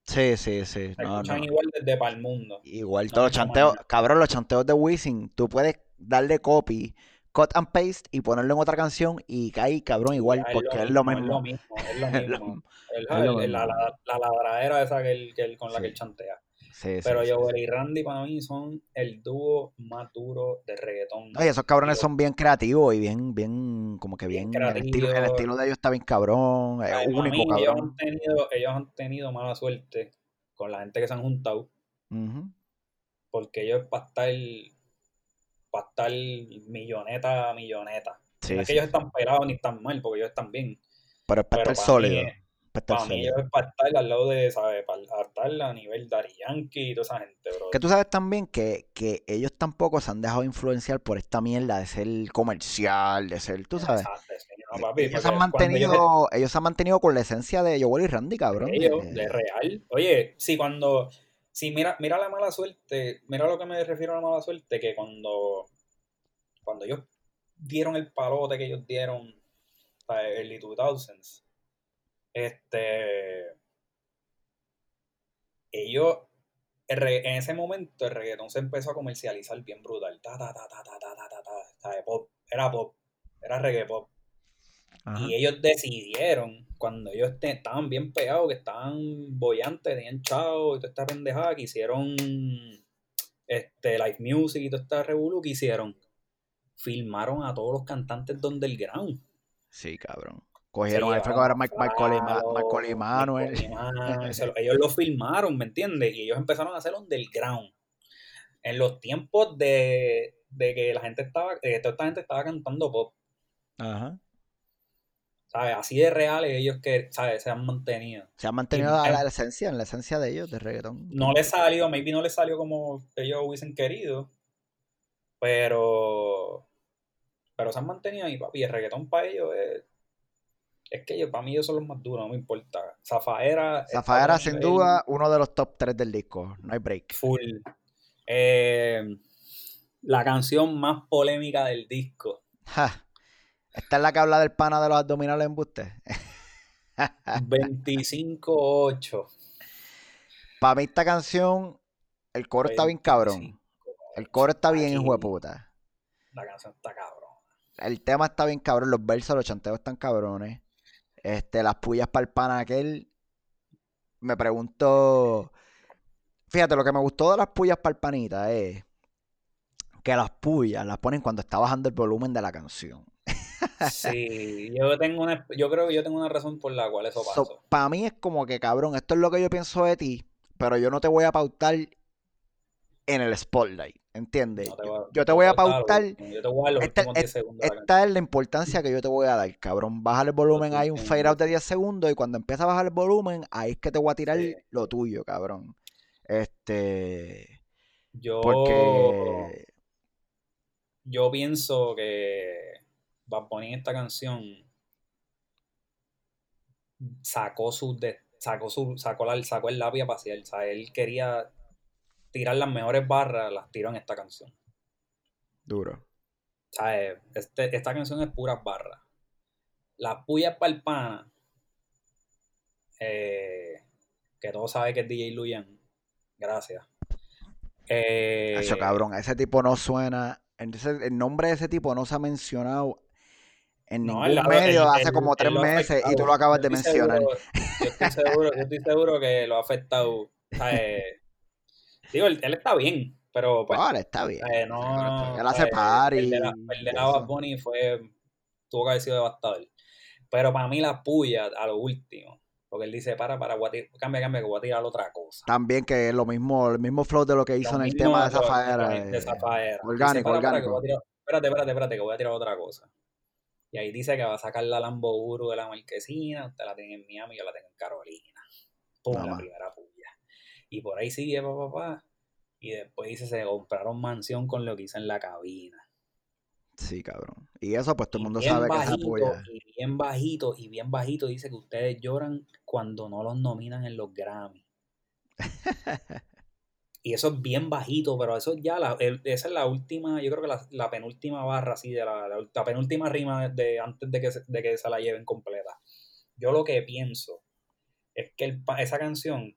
Sí, sí, sí. Se escuchan igual desde para el mundo. Igual todos los chanteos, cabrón, los chanteos de Wisin, tú puedes darle copy, cut and paste y ponerlo en otra canción y cae cabrón igual, porque es lo, mismo, *laughs* es lo mismo. Es lo mismo. la, la, ladradera esa que él, con la que él chantea. Pero Joel y Randy para mí son el dúo más duro de reggaetón. Oye, esos cabrones son bien creativos y bien, bien, como que bien, el, estilo, el, estilo, de ellos está bien cabrón, es único cabrón. Ellos han, tenido, ellos han tenido mala suerte con la gente que se han juntado. Porque ellos para estar, para estar milloneta a milloneta. no es que ellos están pelados ni están mal, porque ellos están bien. Pero es para estar sólido para mí es para estar al lado de, ¿sabes? Para estar a nivel Dari Yankee y toda esa gente, bro. Que tú sabes también que, que, ellos tampoco se han dejado influenciar por esta mierda de ser comercial, de ser, tú sabes. ellos, se han mantenido, ellos se han mantenido con la esencia de Joel y Randy, cabrón. de, real. Oye, sí, cuando. Sí, mira, mira la mala suerte, mira lo que me refiero a la mala suerte, que cuando. Cuando ellos dieron el palote que ellos dieron para el 2000s este. Ellos. En ese momento el reggaetón se empezó a comercializar bien brutal. Ta, ta, ta, ta, ta, ta, ta, ta, pop. Era pop. Era reggae pop. Y ellos decidieron, cuando ellos estaban bien pegados, que estaban bollantes, tenían chao y toda esta pendejada, que hicieron este, live music y toda esta revolución que hicieron, filmaron a todos los cantantes de underground. Sí, cabrón. Cogieron a ahora Michael, y Manuel. ellos lo filmaron, ¿me entiendes? Y ellos empezaron a hacer underground. En los tiempos de, que la gente estaba, que toda esta gente estaba cantando pop. Ajá. ¿Sabes? Así de reales ellos que, ¿sabes? Se han mantenido. Se han mantenido a la, esencia, en la esencia de ellos, de reggaetón. No les salió, maybe no les salió como ellos hubiesen querido. Pero. Pero se han mantenido ahí, papi. Y el reggaetón para ellos es. Es que para mí ellos son los más duros, no me importa. Zafaera. Zafaera, sin duda, uno de los top 3 del disco. No hay break. Full. Eh, la canción más polémica del disco. Esta es la que habla del pana de los abdominales en buste. 25-8. Para mí esta canción, el coro está bien cabrón. El coro está bien, hijo de puta. La canción está cabrón. El tema está bien cabrón, los versos, los chanteos están cabrones. Este, las pullas para el pana aquel. Me pregunto. Fíjate, lo que me gustó de las pullas para el panita es que las pullas las ponen cuando está bajando el volumen de la canción. Sí, *laughs* yo tengo una, yo creo que yo tengo una razón por la cual eso pasa. para mí es como que, cabrón, esto es lo que yo pienso de ti, pero yo no te voy a pautar en el spotlight, ¿entiendes? yo, te voy a pautar. Yo te voy a dar esta, esta es la importancia que yo te voy a dar, cabrón. Baja el volumen, hay un fade out de 10 segundos y cuando empieza a bajar el volumen, ahí es que te voy a tirar lo tuyo, cabrón. Este. Yo. Porque. Yo pienso que Bad Bunny esta canción sacó su sacó su sacó, la, sacó el lápiz a pasear, o sea, él quería tirar las mejores barras, las tiró en esta canción. Duro. Sea, eh, este, esta canción es puras barras. La puya para el pana, eh, que todos saben que es DJ Luyan. Gracias. Eh, Eso cabrón, ese tipo no suena. el nombre de ese tipo no se ha mencionado en ningún medio hace como tres meses y tú lo acabas de mencionar. yo, estoy seguro, yo estoy seguro que lo ha afectado. Eh, digo, él, está bien, pero pues. está bien. Eh, no, él hace par y. El de la, Bad Bunny fue. tuvo que haber sido devastador. Pero para mí la puya a lo último. Porque él dice, para, para, cambia, cambia, que voy a tirar otra cosa. También que es lo mismo, el mismo flow de lo que hizo en el tema de Zafaera. De Zafaera. Orgánico, orgánico. espérate, espérate, espérate, que voy a tirar otra cosa. Y ahí dice que va a sacar la Lambo Uru de la marquesina. Usted la tiene en Miami, yo la tengo en Carolina. Pum, la primera puya. Y por ahí sigue, papá, papá. Y después dice, se compraron mansión con lo que hice en la cabina. Sí, cabrón. Y eso, pues todo el mundo sabe que es puya. Y bien bajito, y bien bajito dice que ustedes lloran cuando no los nominan en los Grammy. *laughs* Y eso es bien bajito, pero eso ya, la, esa es la última, yo creo que la, penúltima barra, así, de la, la, penúltima rima de, antes de que, se, de que se la lleven completa. Yo lo que pienso es que esa canción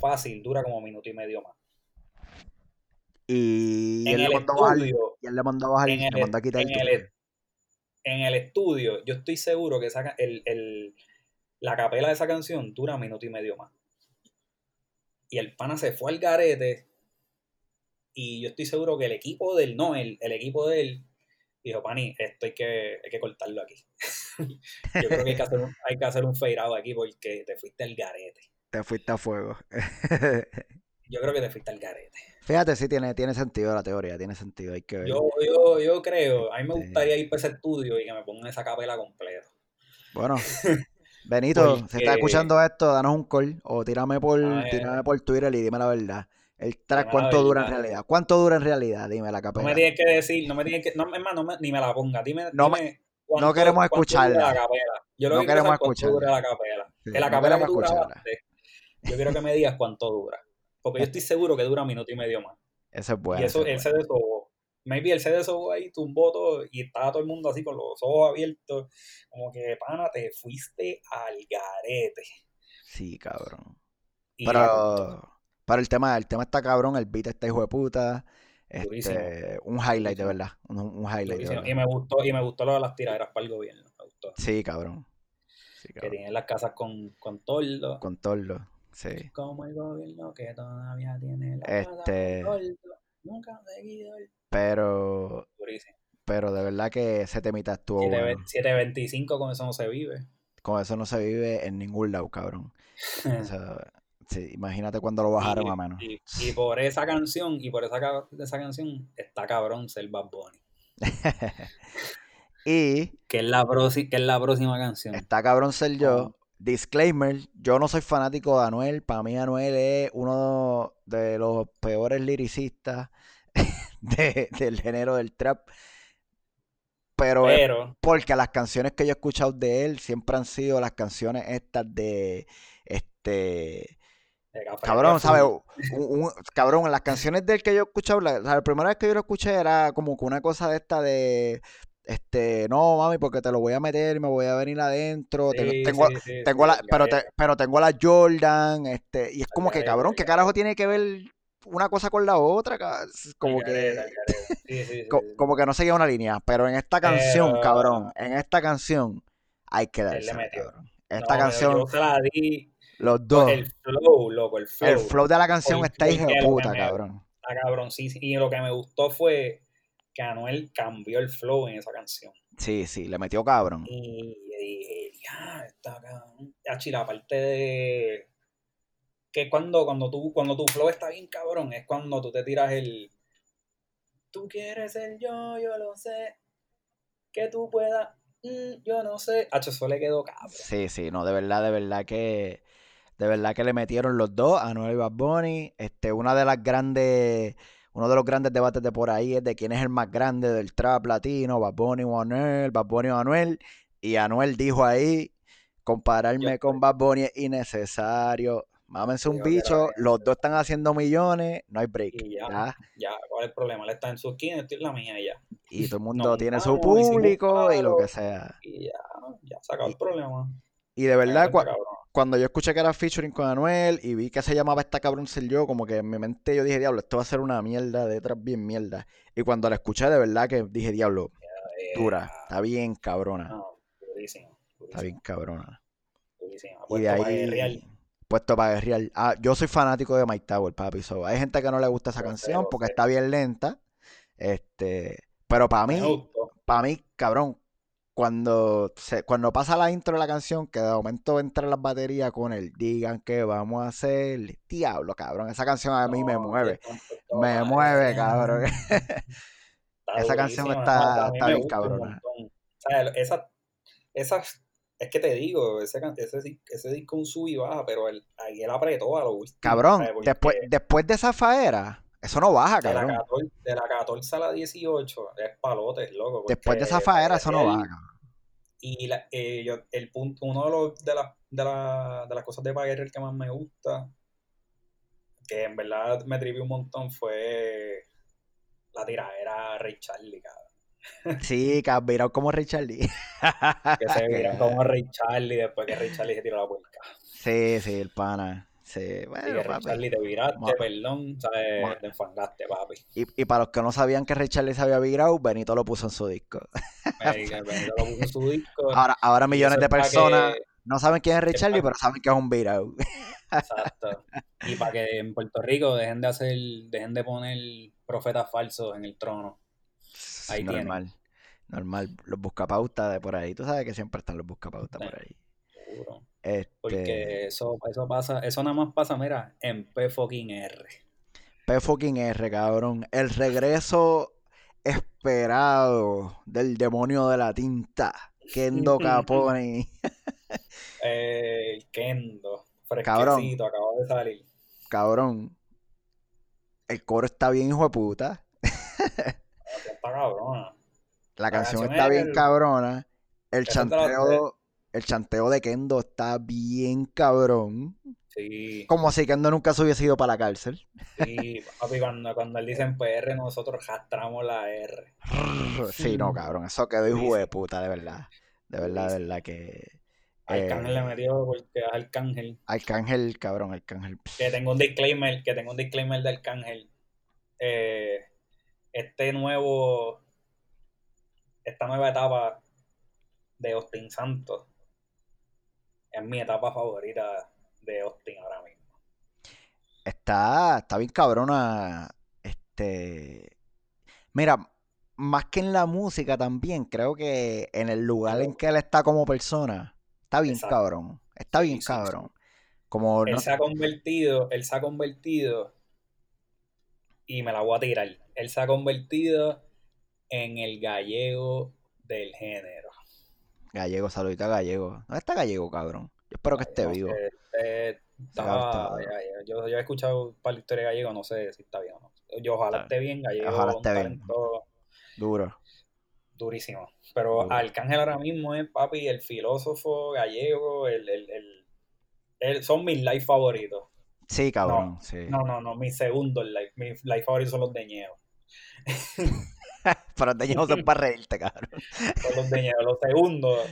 fácil dura como minuto y medio más. Y, en él, el le estudio, y él le mandó a bajar en el, a quitar en el, en el estudio, yo estoy seguro que esa, el, el, la capela de esa canción dura minuto y medio más. Y el pana se fue al garete. Y yo estoy seguro que el equipo del, no, el, el equipo de él, dijo, Pani, esto hay que, hay que cortarlo aquí. *laughs* yo creo que hay que hacer un, hay que hacer un fade aquí porque te fuiste al garete. Te fuiste a fuego. *laughs* yo creo que te fuiste al garete. Fíjate, sí tiene, tiene sentido la teoría, tiene sentido, hay que ver. Yo, yo, yo creo, a mí me gustaría ir para ese estudio y que me pongan esa capela completa. Bueno, *laughs* Benito, si estás escuchando esto, danos un call o tírame por, tírame por Twitter y dime la verdad. El track, ¿cuánto dura en realidad? ¿Cuánto dura en realidad? Dime la capela. No me tienes que decir, no me tienes que, no, es más, no me, ni me la ponga. Dime, no, dime cuánto, no queremos escucharla. La capela. Yo lo no que queremos escucharla. dura la capela. Sí, la capela que dura Yo quiero que me digas cuánto dura. Porque yo estoy seguro que dura un minuto y medio más. Eso es bueno. Y eso, ese de eso maybe el CD eso ahí tumbó todo y estaba todo el mundo así con los ojos abiertos, como que, pana, te fuiste al garete. Sí, cabrón. pero, para el tema, el tema está cabrón, el beat está hijo de puta. Este, un highlight de verdad. Un, highlight Y me gustó, y me gustó lo de las tiraderas para el gobierno. Me gustó. Sí, cabrón. Que tienen las casas con, con tordo. Con tordo, sí. Como el gobierno que todavía tiene la este... casa con tordo. Nunca he seguido el pero. Pero de verdad que ese temita estuvo 725 con eso no se vive. Con eso no se vive en ningún lado, cabrón. *laughs* imagínate cuando lo bajaron a menos. Y, por esa canción, y por esa, esa canción, está cabrón ser Bad Bunny. *laughs* y. Que es, la que es la próxima canción. Está cabrón ser yo. Disclaimer, yo no soy fanático de Anuel. Para mí Anuel es uno de los peores liricistas *laughs* del género del trap. Pero, porque las canciones que yo he escuchado de él siempre han sido las canciones estas de este cabrón, ¿sabes? cabrón, las canciones de él que yo he escuchado, la, primera vez que yo lo escuché era como una cosa de esta de este, no, mami, porque te lo voy a meter me voy a venir adentro. tengo, tengo, la, pero, pero tengo la Jordan, este, y es como que, cabrón, ¿qué carajo tiene que ver una cosa con la otra? Como que, como que no seguía una línea, pero en esta canción, cabrón, en esta canción hay que darse. Esta canción, los dos. El flow, loco, el flow. El flow de la canción está hijo de puta, cabrón. Está cabrón, sí, y lo que me gustó fue que Anuel cambió el flow en esa canción. Sí, sí, le metió cabrón. Y ya, está cabrón. Ya, la parte de. Que cuando, cuando, tú, cuando tu flow está bien cabrón, es cuando tú te tiras el. Tú quieres ser yo, yo lo sé. Que tú puedas. Mm, yo no sé. H, eso le quedó cabrón. Sí, sí, no, de verdad, de verdad que. De verdad que le metieron los dos a Anuel y Bad Bunny. Este, una de las grandes uno de los grandes debates de por ahí es de quién es el más grande del trap latino, Bad Bunny o Anuel, Bad Bunny o Anuel. Y Anuel dijo ahí, compararme con Bad Bunny es innecesario. Mámense un bicho, los dos están haciendo millones, no hay break. ya, ya, ¿cuál es el problema? Él está en su esquina, estoy en la mía ya. Y todo el mundo tiene su público y, lo que sea. Y ya, ya se acabó el problema. Y de verdad, cuando yo escuché que era featuring con Anuel y vi que se llamaba esta cabrón ser yo, como que en mi mente yo dije, diablo, esto va a ser una mierda de detrás bien mierda. Y cuando la escuché, de verdad que dije, diablo, dura, está bien cabrona. Está bien cabrona. Y de ahí, puesto para guerrear. Ah, yo soy fanático de Mike Tower, papi. hay gente que no le gusta esa canción porque está bien lenta. Este, pero para mí, para mí, cabrón, cuando, se, cuando pasa la intro de la canción, que de momento entra las baterías con el digan que vamos a hacer, diablo, cabrón, esa canción a mí me mueve, me mueve, *laughs* cabrón. esa canción está, está bien cabrona. esa, esa, es que te digo, ese, ese, ese disco un sub y baja, pero él, ahí él apretó a lo último. Cabrón, después, después de esa faera, eso no baja, cabrón. De la 14, a la 18 es palote, loco. Después de esa faera, eso no baja, Y eh, yo, el punto, uno de, los, de, la, de, la, de las cosas de el que más me gusta, que en verdad me trivió un montón, fue la tiradera Ray Charlie, cabrón. Sí, que virado como Ray Charlie. que se viró como Ray Charlie después que Ray Charlie se tiró la puerta. Sí, sí, el pana. Sí, bueno, papi. Charlie te viraste, perdón, ¿sabes? Te enfangaste, papi. Y, y, para los que no sabían que Richard se había virado, Benito lo puso en su disco. Benito lo puso en su disco. *laughs* Ahora, ahora millones de personas no saben quién es Richard, pero saben que es un virado. Exacto. Y para que en Puerto Rico dejen de hacer, dejen de poner profetas falsos en el trono. Ahí normal, normal. Los buscapautas de por ahí. Tú sabes que siempre están los buscapautas por ahí. Seguro. Porque este eso, eso pasa, eso nada más pasa, mira, en P fucking R. P fucking R, cabrón. El regreso esperado del demonio de la tinta. Kendo *laughs* Capone. *laughs* eh, Kendo. Fresquecito, acabó de salir. Cabrón. El coro está bien, hijo de puta. está cabrona. La, canción, está bien cabrona. El chanteo el chanteo de Kendo está bien cabrón. Sí. Como si Kendo nunca se hubiese ido para la cárcel. Sí, papi, cuando, cuando él dice en PR, nosotros jastramos la R. Sí, no, cabrón, eso quedó hijo de puta, de verdad. De verdad, de verdad que. Arcángel eh, le metió porque es Arcángel. Arcángel, cabrón, Arcángel. Que tengo un disclaimer, que tengo un disclaimer de Arcángel. Eh, este nuevo, esta nueva etapa de Austin Santos es mi etapa favorita de Austin ahora mismo. Está, está bien cabrona. Este. Mira, más que en la música también, creo que en el lugar en que él está como persona, está bien cabrón. Está bien cabrón. Como él se ha convertido, él se ha convertido, y me la voy a tirar, él se ha convertido en el gallego del género. Gallego, saludita Gallego. ¿Dónde está Gallego, cabrón? Yo espero que esté vivo. yo, he escuchado para la historia de Gallego, no sé si está bien o no. yo ojalá esté bien, Gallego, ojalá esté bien. Duro. Durísimo. Pero Arcángel ahora mismo es, papi, el filósofo gallego, el, el, el, son mis live favoritos. Sí, cabrón, no, sí. No, no, no, mis segundos live, mis live favoritos son los de Ñeo. *laughs* Pero los son para reírte, cabrón. Los de Ñeo, los segundos.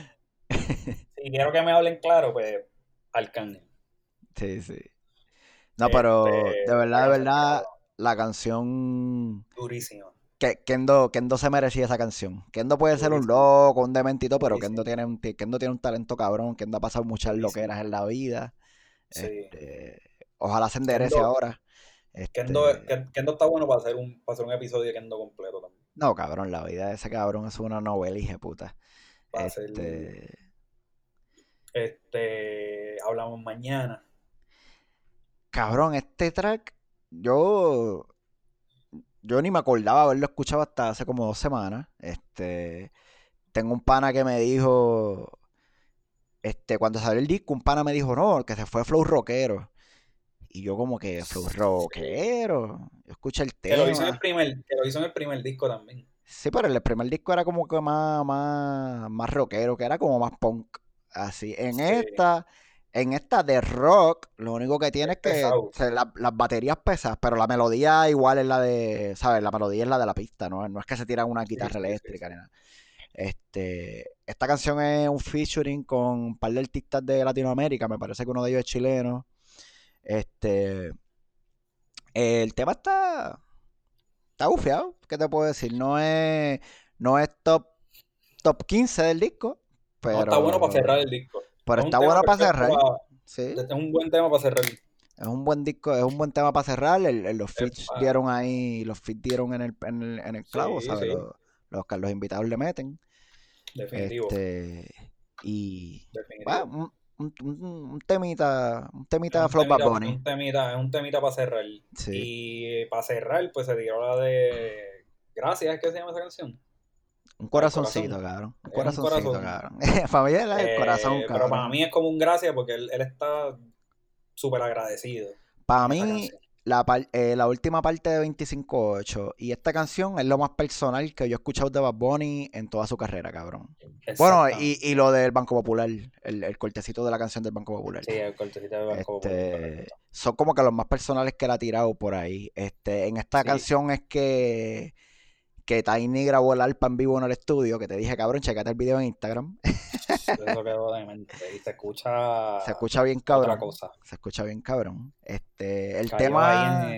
*laughs* si quiero que me hablen claro, pues Arcángel. Sí, sí. No, pero este, de verdad, de verdad, la canción. Durísima. Que, Kendo, Kendo se merecía esa canción. Kendo puede ser un loco, un dementito, pero Kendo tiene, un, Kendo tiene un talento cabrón. Kendo ha pasado muchas loqueras en la vida. Este, ojalá se enderece ahora. Kendo, este Kendo, está bueno para hacer, un, para hacer un episodio de Kendo completo también. No, cabrón, la vida de ese cabrón es una novela, hija puta. Este... este, hablamos mañana. Cabrón, este track, yo yo ni me acordaba haberlo escuchado hasta hace como dos semanas. Este, tengo un pana que me dijo, este, cuando salió el disco, un pana me dijo, no, que se fue Flow Rockero. Y yo como que, Flow Rockero, yo escuché el tema. Que lo hizo en el primer, que lo hizo en el primer disco también. Sí, pero el primer disco era como que más, más, más rockero, que era como más punk. Así, en esta en esta de rock, lo único que tiene es, que las baterías pesas, pero la melodía igual es la de, ¿sabes? La melodía es la de la pista, ¿no? No es que se tira una guitarra eléctrica ni nada. Este, esta canción es un featuring con un par de artistas de Latinoamérica, me parece que uno de ellos es chileno. Este, el tema está, está bufeado, ¿qué te puedo decir? No es, no es top, top 15 del disco, pero... está bueno para cerrar el disco. Pero está bueno para cerrar. Sí. Es un buen tema para cerrar. Es un buen disco, es un buen tema para cerrar. los fits dieron ahí, los fits dieron en el, en el, en el clavo, ¿sabes? Los, los, los, invitados le meten. Definitivo. Este, y un, un, un, temita, un temita Flow Bad Bunny. Un temita, un temita para cerrar. Y para cerrar, pues se dio la de Gracias, ¿qué se llama esa canción? Un corazoncito, cabrón. Un corazoncito, un cabrón. *laughs* Familia es el eh, corazón, cabrón. Pero para mí es como un gracias porque él, está súper agradecido. Para mí, la, eh, la, última parte de 25-8 y esta canción es lo más personal que yo he escuchado de Bad Bunny en toda su carrera, cabrón. Bueno, y, y, lo del Banco Popular, el, el, cortecito de la canción del Banco Popular. Sí, el cortecito del Banco este, Popular. Son como que los más personales que él ha tirado por ahí. Este, en esta canción es que que Tiny grabó el alpa en vivo en el estudio, que te dije, cabrón, checate el video en Instagram. Eso quedó de mente. Y se escucha. Se escucha bien cabrón. Otra cosa. Se escucha bien cabrón. Este, el tema.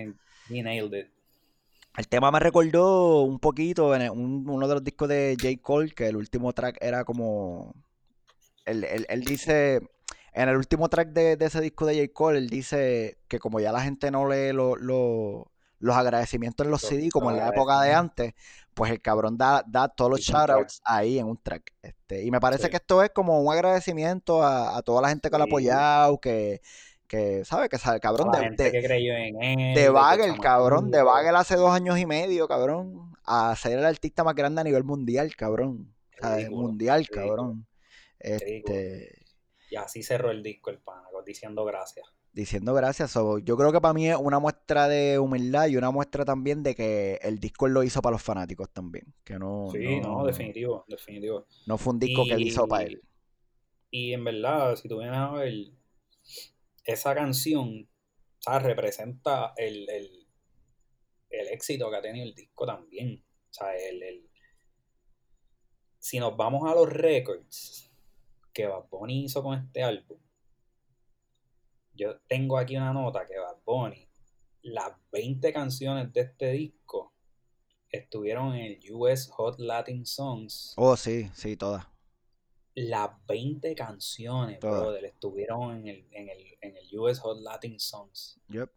El tema me recordó un poquito en uno de los discos de J. Cole, que el último track era como. Él, él, dice. En el último track de, ese disco de J. Cole, él dice que como ya la gente no lee lo, lo los agradecimientos en los, CD, como en la época de antes, pues el cabrón da, da todos los shoutouts ahí en un track. Este, y me parece que esto es como un agradecimiento a, toda la gente que lo ha apoyado, que, que ¿sabe? Que sabe, cabrón, de, de, que creyó en él, de Bagel, cabrón, de Bagel hace dos años y medio, cabrón, a ser el artista más grande a nivel mundial, cabrón. mundial, cabrón. Este... Y así cerró el disco el pana, diciendo gracias diciendo gracias. yo creo que para mí es una muestra de humildad y una muestra también de que el disco lo hizo para los fanáticos también. Que no, sí, no, definitivo, definitivo. No fue un disco que él hizo para él. Y en verdad, si tú vienes a ver, esa canción o representa el, el, éxito que ha tenido el disco también. O sea, el, el, si nos vamos a los records que Bad Bunny hizo con este álbum, yo tengo aquí una nota que Bad Bunny, las 20 canciones de este disco estuvieron en el US Hot Latin Songs. Oh, sí, sí, todas. Las 20 canciones, brother, estuvieron en el, en, el, en el US Hot Latin Songs. Yep.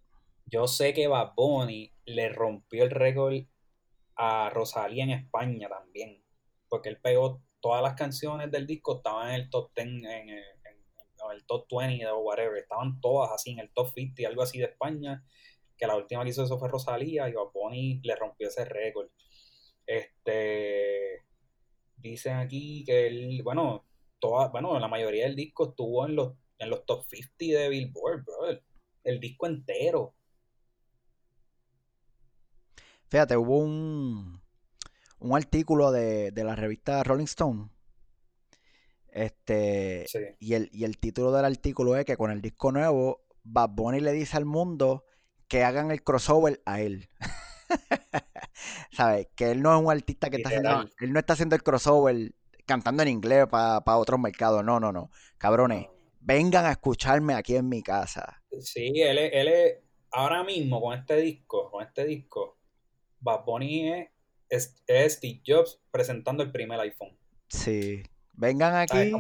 Yo sé que Bad Bunny le rompió el récord a Rosalía en España también. Porque él pegó todas las canciones del disco, estaban en el top 10 en el, el top 20 o whatever, estaban todas así en el top 50, algo así de España, que la última que hizo eso fue Rosalía y Bad le rompió ese récord. Este, dicen aquí que él, bueno, toda, bueno, la mayoría del disco estuvo en los, en los top 50 de Billboard. El, disco entero. Fíjate, hubo un, un artículo de, de la revista Rolling Stone. Este, y, el, y el título del artículo es que con el disco nuevo, Bad Bunny le dice al mundo que hagan el crossover a él. *laughs* ¿Sabes? Que él no es un artista que está haciendo. Él no está haciendo el crossover cantando en inglés para otros mercados. No, no, no. Cabrones, vengan a escucharme aquí en mi casa. Sí, él es, él es. Ahora mismo con este disco, con este disco, Bad Bunny es, Steve Jobs presentando el primer iPhone. Sí. Vengan aquí,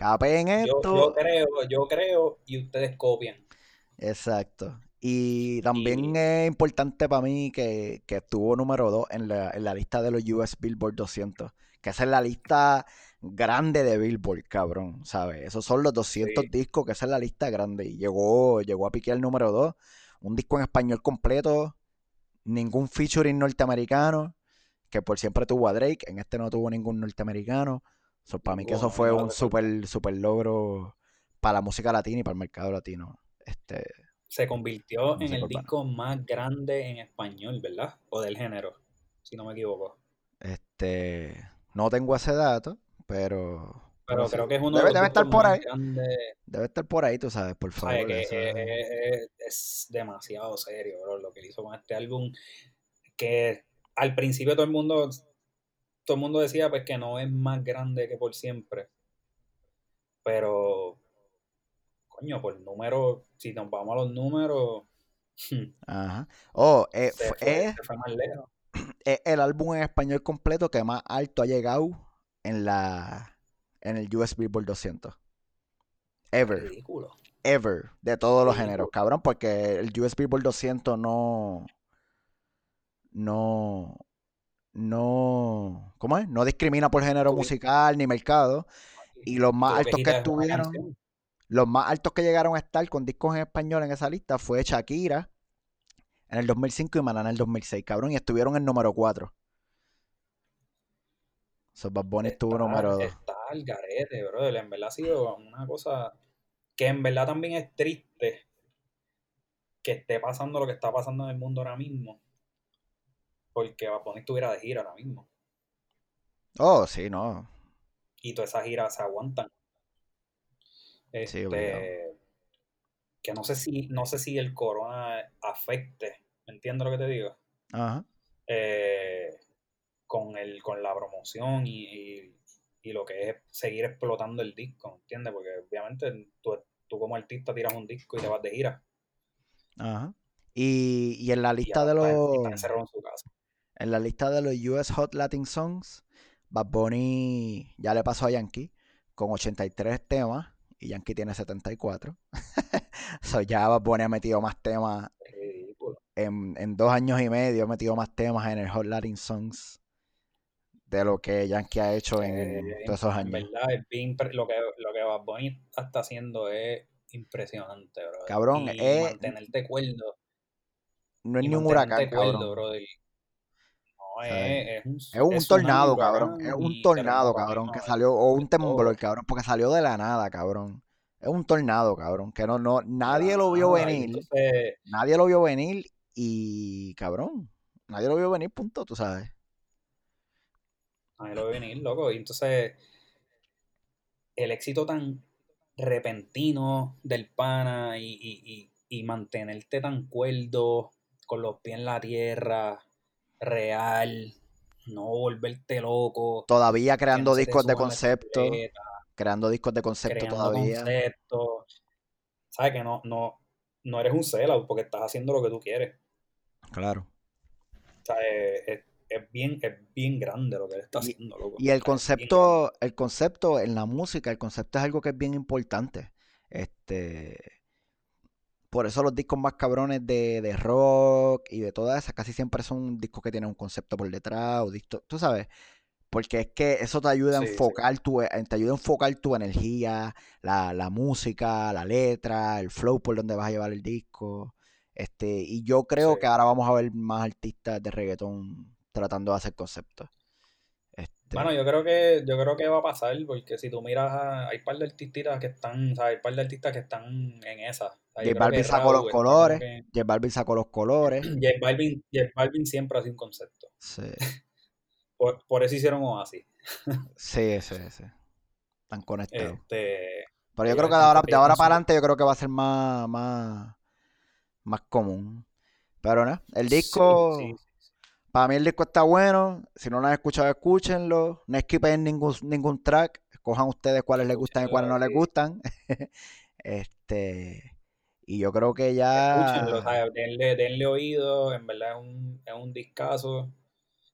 capen esto. Yo, creo, yo creo y ustedes copian. Exacto. Y también es importante para mí que, que estuvo número 2 en la, en la, lista de los US Billboard 200. Que esa es la lista grande de Billboard, cabrón, ¿sabes? Esos son los 200 discos, que esa es la lista grande. Y llegó, llegó a piquear el número 2. Un disco en español completo, ningún featuring norteamericano, que por siempre tuvo a Drake. En este no tuvo ningún norteamericano. Para mí que eso fue un super, super logro para la música latina y para el mercado latino. Este, se convirtió en el disco más grande en español, ¿verdad? O del género, si no me equivoco. Este, no tengo ese dato, pero pero creo que es uno debe, de los debe estar por ahí. Debe estar por ahí, tú sabes, por favor. es, demasiado serio, bro, lo que hizo con este álbum. Que al principio todo el mundo todo el mundo decía pues que no es más grande que por siempre. Pero coño, por número, si nos vamos a los números. *laughs* Ajá. Oh, eh, fue, más lejos. Es *clears throat* el álbum en español completo que más alto ha llegado en la en el US Billboard 200. Ever. Ridículo. Ever. De todos los géneros, cabrón, porque el US Billboard 200 no. No. No. ¿Cómo es? No discrimina por género musical ni mercado. Y los más altos que estuvieron. Los más altos que llegaron a estar con discos en español en esa lista fue Shakira en el 2005 y Maná en el 2006, cabrón, y estuvieron en número 4. So, Bad Bunny estuvo número 2. Está el garete, brother. En verdad ha sido una cosa que en verdad también es triste que esté pasando lo que está pasando en el mundo ahora mismo. Porque Bad Bunny estuviera de gira ahora mismo. Oh, sí, no. Y todas esas giras se aguantan. Este, que no sé si, no sé si el corona afecte, ¿entiendes lo que te digo? Ajá. Eh, con el, con la promoción y, lo que es seguir explotando el disco, ¿entiendes? Porque obviamente tú, como artista tiras un disco y te vas de gira. Ajá. Y, en la lista de los. En, en la lista de los US Hot Latin Songs, Bad Bunny ya le pasó a Yankee con 83 temas y Yankee tiene 74. *laughs* so ya Bad ha metido más temas. En, en, dos años y medio ha metido más temas en el Hot Latin Songs de lo que Yankee ha hecho en eh, todos esos años. Verdad, lo que, lo que Bad Bunny está haciendo es impresionante, bro. Cabrón, es... Mantenerte cuerdo. No es ni un huracán, cabrón. Bro, es, un, tornado, cabrón. Es un tornado, cabrón, que salió, o un temblor, cabrón, porque salió de la nada, cabrón. Es un tornado, cabrón, que no, no, nadie lo vio venir. Nadie lo vio venir y, cabrón, nadie lo vio venir, punto, tú sabes. Nadie lo vio venir, loco. Y entonces, el éxito tan repentino del pana y, y, y mantenerte tan cuerdo, con los pies en la tierra, real, no volverte loco. Todavía creando discos de concepto. Creando discos de concepto todavía. Sabes que no, no, no eres un sellout porque estás haciendo lo que tú quieres. Claro. O sea, es, bien, es bien grande lo que él está haciendo, Y el concepto, el concepto en la música, el concepto es algo que es bien importante. Este por eso los discos más cabrones de, rock y de todas esas casi siempre son discos que tienen un concepto por detrás o tú sabes, porque es que eso te ayuda a enfocar tu eh, te ayuda a enfocar tu energía, la, música, la letra, el flow por donde vas a llevar el disco. Este, y yo creo que ahora vamos a ver más artistas de reggaetón tratando de hacer conceptos. Bueno, yo creo que yo creo que va a pasar porque si tú miras hay un par de artistas que están, hay un par de artistas que están en esa. J Balvin sacó los colores, *clears throat* J Balvin sacó los colores. J Balvin, Balvin siempre ha sido un concepto. Sí. *laughs* Por, por eso hicieron Oasis. sí, sí, sí. Están conectados. Este, Pero yo creo que de ahora, de ahora para adelante yo creo que va a ser más, más, más común. Pero no, el disco, para mí el disco está bueno. Si no lo han escuchado, escúchenlo. No esquipen ningún, ningún track. Escojan ustedes cuáles les gustan y cuáles no les gustan. *laughs* este y yo creo que ya. Escúchenlo, denle, denle, oído. En verdad es un, es un discazo.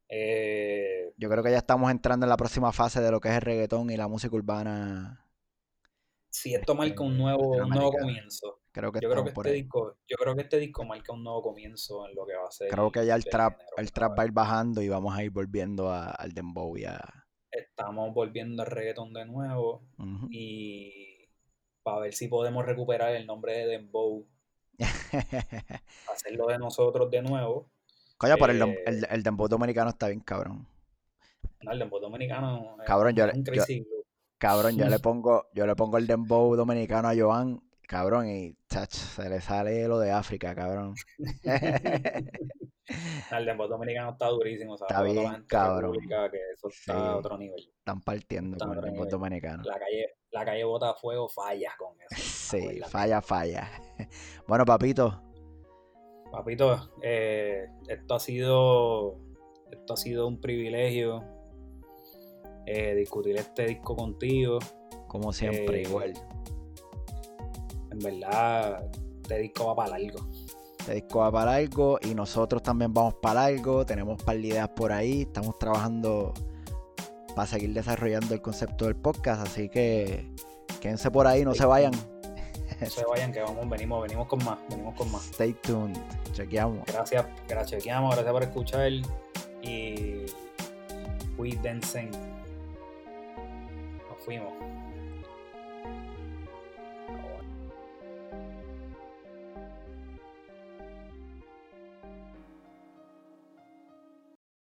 Eh, yo creo que ya estamos entrando en la próxima fase de lo que es el reggaetón y la música urbana. Sí, esto marca un nuevo, nuevo comienzo. Creo que yo, creo que este disco, yo creo que este disco marca un nuevo comienzo en lo que va a ser. Creo que ya el trap, el trap va a ir bajando y vamos a ir volviendo al dembow ya. Estamos volviendo al reggaetón de nuevo y para ver si podemos recuperar el nombre de dembow. *laughs* hacerlo de nosotros de nuevo Coño, pero el, el, eh, el dembow dominicano está bien cabrón. No, el dembow dominicano cabrón, yo, Cabrón, yo le *laughs* pongo, yo le pongo el dembow dominicano a Joan, cabrón, y chach, se le sale lo de África, cabrón. *laughs* el dembow dominicano está durísimo, ¿sabes? Está bien, cabrón. Que eso está a otro nivel. Están partiendo con el dembow dominicano. La calle, la calle bota fuego, falla con eso. *laughs* Sí, falla, falla. *laughs* Bueno, papito, Papito, eh, esto ha sido esto ha sido un privilegio eh, discutir este disco contigo. Como siempre, eh, igual. En verdad, este disco va para largo. Este disco va para largo y nosotros también vamos para largo. Tenemos un par de ideas por ahí. Estamos trabajando para seguir desarrollando el concepto del podcast. Así que quédense por ahí, no se vayan. No se vayan, que vamos, venimos, venimos con más, venimos con más. Stay tuned, chequeamos. Gracias, gracias, chequeamos, gracias por escuchar y cuídense. Nos fuimos.